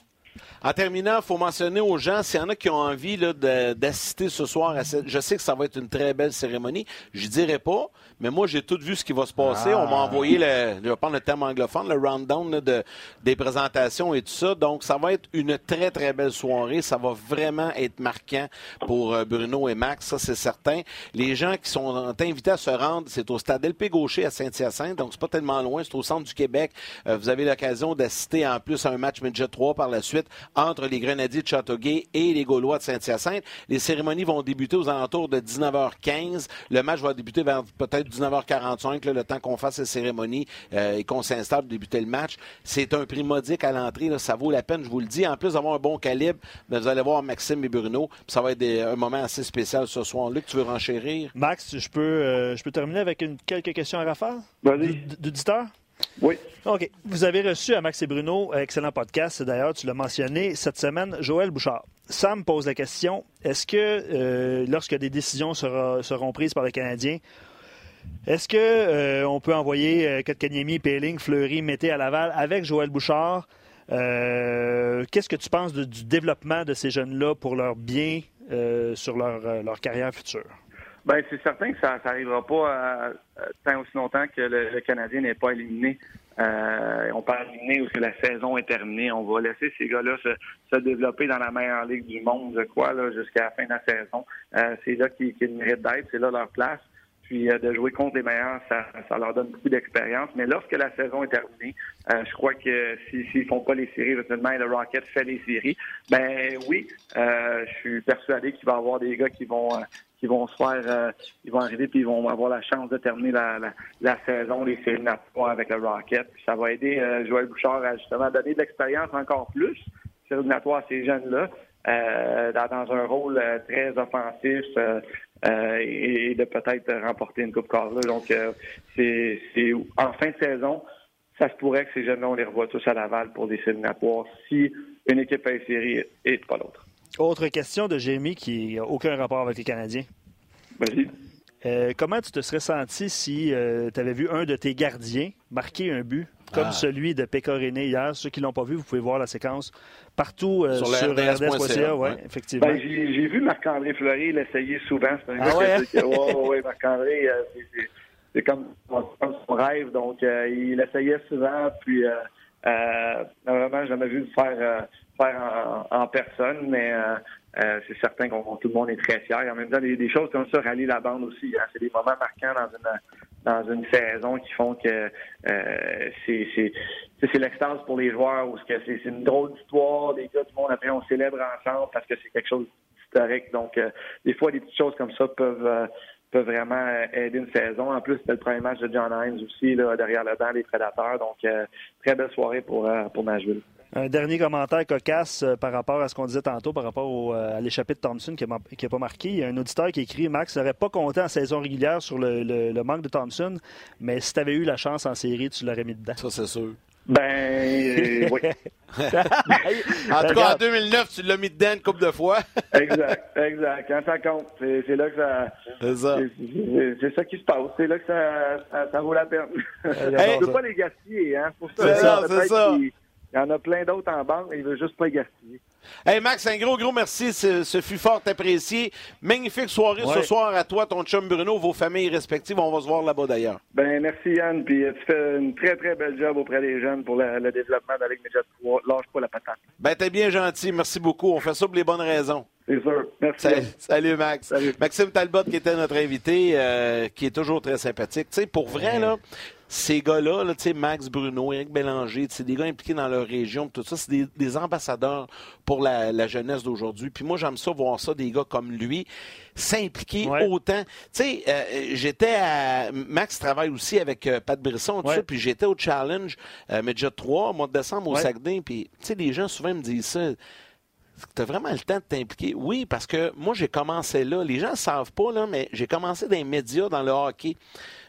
Speaker 1: En terminant, il faut mentionner aux gens, s'il y en a qui ont envie d'assister ce soir à cette... Je sais que ça va être une très belle cérémonie. Je dirais pas, mais moi, j'ai tout vu ce qui va se passer. On m'a ah. envoyé, le, je vais prendre le terme anglophone, le rundown de, des présentations et tout ça. Donc, ça va être une très, très belle soirée. Ça va vraiment être marquant pour euh, Bruno et Max, ça, c'est certain. Les gens qui sont invités à se rendre, c'est au stade LP Gaucher à Saint-Hyacinthe. Donc, c'est pas tellement loin. C'est au centre du Québec. Euh, vous avez l'occasion d'assister en plus à un match Midget 3 par la suite entre les Grenadiers de Châteauguay et les Gaulois de Saint-Hyacinthe. Les cérémonies vont débuter aux alentours de 19h15. Le match va débuter vers peut-être 19h45, le temps qu'on fasse la cérémonie euh, et qu'on s'installe pour débuter le match. C'est un prix modique à l'entrée. Ça vaut la peine, je vous le dis. En plus d'avoir un bon calibre, ben, vous allez voir Maxime et Bruno. Ça va être un moment assez spécial ce soir. Luc, tu veux renchérir?
Speaker 2: Max, je peux, euh, je peux terminer avec une, quelques questions à rafale? D'auditeur?
Speaker 7: Oui.
Speaker 2: OK. Vous avez reçu à Max et Bruno, excellent podcast, d'ailleurs, tu l'as mentionné, cette semaine, Joël Bouchard. Sam pose la question est-ce que, euh, lorsque des décisions seront prises par les Canadiens, est-ce qu'on euh, peut envoyer euh, Kotkaniemi, Péling, Fleury, Mété à Laval avec Joël Bouchard? Qu'est-ce que tu penses du développement de ces jeunes-là pour leur bien sur leur carrière future?
Speaker 7: Ben, c'est certain que ça n'arrivera pas euh, tant aussi longtemps que le, Canadien n'est pas éliminé. Euh, on peut éliminer ou que la saison est terminée. On va laisser ces gars-là se, développer dans la meilleure ligue du monde, je crois, jusqu'à la fin de la saison. Euh, c'est là qu'ils méritent d'être, c'est là leur place. Puis euh, de jouer contre les meilleurs, ça, ça leur donne beaucoup d'expérience. Mais lorsque la saison est terminée, euh, je crois que s'ils ne font pas les séries, éventuellement, le Rocket fait les séries. Ben oui, euh, je suis persuadé qu'il va y avoir des gars qui vont qui vont se faire, ils vont arriver puis ils vont avoir la chance de terminer la, la, saison, les séries avec le Rocket. Ça va aider Joël Bouchard à justement donner de l'expérience encore plus éliminatoire à ces jeunes-là. dans, dans, un rôle très offensif, euh, et, de peut-être remporter une Coupe Carla. Donc, euh, c'est en fin de saison, ça se pourrait que ces jeunes-là, on les revoit tous à Laval pour des éliminatoires si une équipe une série et pas l'autre.
Speaker 2: Autre question de Jamie qui n'a aucun rapport avec les Canadiens.
Speaker 7: Vas-y.
Speaker 2: Euh, comment tu te serais senti si tu avais vu un de tes gardiens marquer un but comme ah. celui de Pécoriné hier? Ceux qui ne l'ont pas vu, vous pouvez voir la séquence partout euh, sur, sur RDS.ca. Ouais, effectivement.
Speaker 7: Ben, j'ai vu Marc-André Fleury l'essayer souvent. C'est un ah ouais? Hein? ouais, Marc-André, euh, c'est comme, son rêve. Donc, euh, il essayait souvent. Puis, normalement, je jamais vu le faire, faire en, personne, mais c'est certain que tout le monde est très fier. En même temps, des, choses comme ça rallient la bande aussi. Hein. C'est des moments marquants dans une dans une saison qui font que euh, c'est c'est l'extase pour les joueurs ou c'est une drôle d'histoire. Les gars, le monde après on célèbre ensemble parce que c'est quelque chose d'historique. Donc euh, des fois des petites choses comme ça peuvent euh, peuvent vraiment aider une saison. En plus, c'était le premier match de John Hines aussi derrière le banc des Prédateurs. Donc très belle soirée pour pour Nashville.
Speaker 2: Un dernier commentaire cocasse euh, par rapport à ce qu'on disait tantôt, par rapport euh, à l'échappée de Thompson qui n'a pas marqué. Il y a un auditeur qui écrit Max serait pas content en saison régulière sur le, manque de Thompson, mais si tu avais eu la chance en série, tu l'aurais mis dedans.
Speaker 1: Ça, c'est sûr.
Speaker 7: Ben, euh, oui.
Speaker 1: en tout cas, en 2009, tu l'as mis dedans une couple de fois.
Speaker 7: exact, exact. Quand ça compte, c'est là que ça. C'est ça. C'est ça qui se passe. C'est là que ça, ça, vaut la peine. On ne peut pas les gaspiller, hein.
Speaker 1: C'est ça, c'est ça.
Speaker 7: Il y en a plein d'autres en banque, mais il veut juste pas gaspiller.
Speaker 1: Hey Max, un gros, gros merci. Ce, fut fort apprécié. Magnifique soirée ce soir à toi, ton chum Bruno, vos familles respectives. On va se voir là-bas d'ailleurs.
Speaker 7: Ben merci Yann. Puis tu fais une très, très belle job auprès des jeunes pour le, développement de la Ligue Média 3. Lâche pas la patate.
Speaker 1: Ben t'es bien gentil. Merci beaucoup. On fait ça pour les bonnes raisons.
Speaker 7: C'est sûr. Merci.
Speaker 1: Salut, Max. Maxime Talbot qui était notre invité, euh, qui est toujours très sympathique. Tu sais, pour vrai, là, ces gars-là, là, Max Bruno, Eric Bélanger, c'est des gars impliqués dans leur région, tout ça, c'est des, ambassadeurs pour la, jeunesse d'aujourd'hui. Puis moi, j'aime ça voir ça, des gars comme lui, s'impliquer autant. Tu sais, euh, j'étais à... Max travaille aussi avec euh, Pat Brisson, tout ça, puis j'étais au Challenge euh, Medja 3, au mois de décembre, au Saguenay, puis tu sais, les gens souvent me disent ça tu as vraiment le temps de t'impliquer? Oui, parce que moi, j'ai commencé là. Les gens ne savent pas, là, mais j'ai commencé dans les médias, dans le hockey.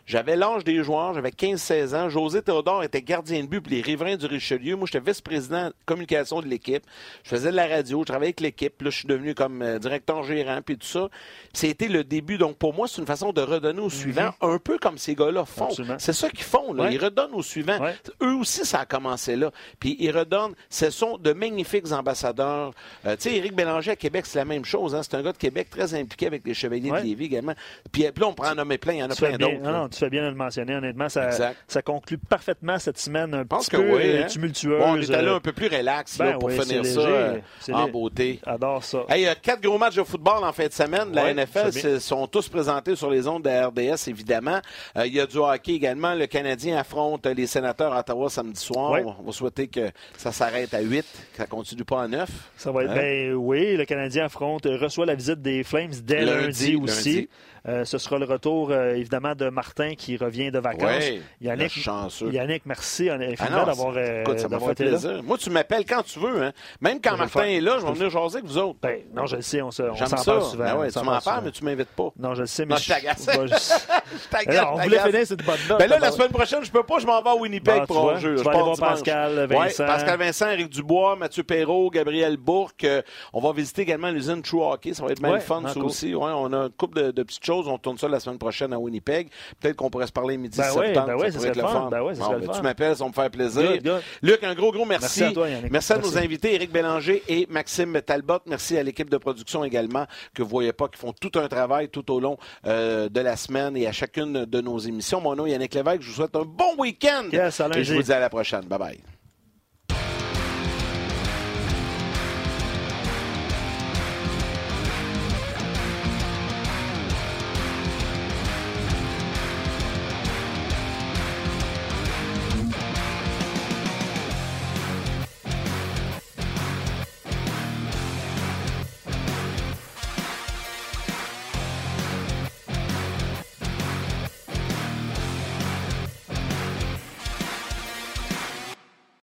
Speaker 1: J'avais l'âge des joueurs, j'avais 15-16 ans. José Théodore était gardien de but pour les riverains du Richelieu. Moi, j'étais vice-président de communication de l'équipe. Je faisais de la radio, je travaillais avec l'équipe. Là, je suis devenu comme euh, directeur gérant, puis tout ça. C'était le début. Donc, pour moi, c'est une façon de redonner aux suivants, mhm. un peu comme ces gars-là font. C'est ça qu'ils font. Là. Ils redonnent aux suivants. Eux aussi, ça a commencé là. Puis, ils redonnent. Ce sont de magnifiques ambassadeurs. Euh, tu sais, Éric Bélanger à Québec, c'est la même chose. Hein. C'est un gars de Québec très impliqué avec les Chevaliers de Lévis également. Puis, là, on prend en nommer plein. Il y en a plein d'autres
Speaker 2: tu fais bien de le mentionner. Honnêtement, ça, ça conclut parfaitement cette semaine un petit peu oui, hein? tumultueuse.
Speaker 1: on est allé un peu plus relax là, ben pour finir ça euh, en beauté.
Speaker 2: Adore ça.
Speaker 1: Il y a quatre gros matchs de football en fin de semaine. La NFL sont tous présentés sur les ondes de la RDS, évidemment. Euh, il y a du hockey également. Le Canadien affronte les sénateurs à Ottawa samedi soir. On va souhaiter que ça s'arrête à 8, que ça continue pas à 9.
Speaker 2: Ça va être, hein? ben, oui, le Canadien affronte, reçoit la visite des Flames dès lundi, aussi. Euh, ce sera le retour, euh, évidemment, de Martin qui revient de vacances.
Speaker 1: Oui, Yannick, chanceux.
Speaker 2: Yannick, merci infiniment ah d'avoir euh, été là.
Speaker 1: Moi, tu m'appelles quand tu veux. Hein. Même quand Martin est là, je vais venir jaser avec vous autres.
Speaker 2: Ben, non, je le sais, on, s'en parle souvent. Ben
Speaker 1: ouais, tu m'en parles, mais tu m'invites pas.
Speaker 2: Non, je le sais, mais
Speaker 1: non, je t'agace.
Speaker 2: Je... on voulait finir cette bonne note.
Speaker 1: Ben là, la semaine prochaine, je peux pas, je m'en vais à Winnipeg pour un jeu.
Speaker 2: Je vais aller voir Pascal Vincent.
Speaker 1: Pascal Vincent, Eric Dubois, Mathieu Perrault, Gabriel Bourque. On va visiter également l'usine True Hockey. Ça va être bien fun, ça aussi. On a une couple de petites choses. On tourne ça la semaine prochaine à Winnipeg. Peut-être qu'on pourrait se parler midi ben septembre.
Speaker 2: Ben oui, ça, le fun. Ben oui, ça
Speaker 1: ben, tu m'appelles, ça va me faire plaisir. Luc, un gros, gros merci. Merci à, toi, Yannick. merci à nos invités, Éric Bélanger et Maxime Talbot. Merci à l'équipe de production également, que vous voyez pas, qui font tout un travail tout au long euh, de la semaine et à chacune de nos émissions. Mon nom est Yannick Lévesque. Je vous souhaite un bon week-end.
Speaker 2: Yes,
Speaker 1: et je vous dis à la prochaine. Bye bye.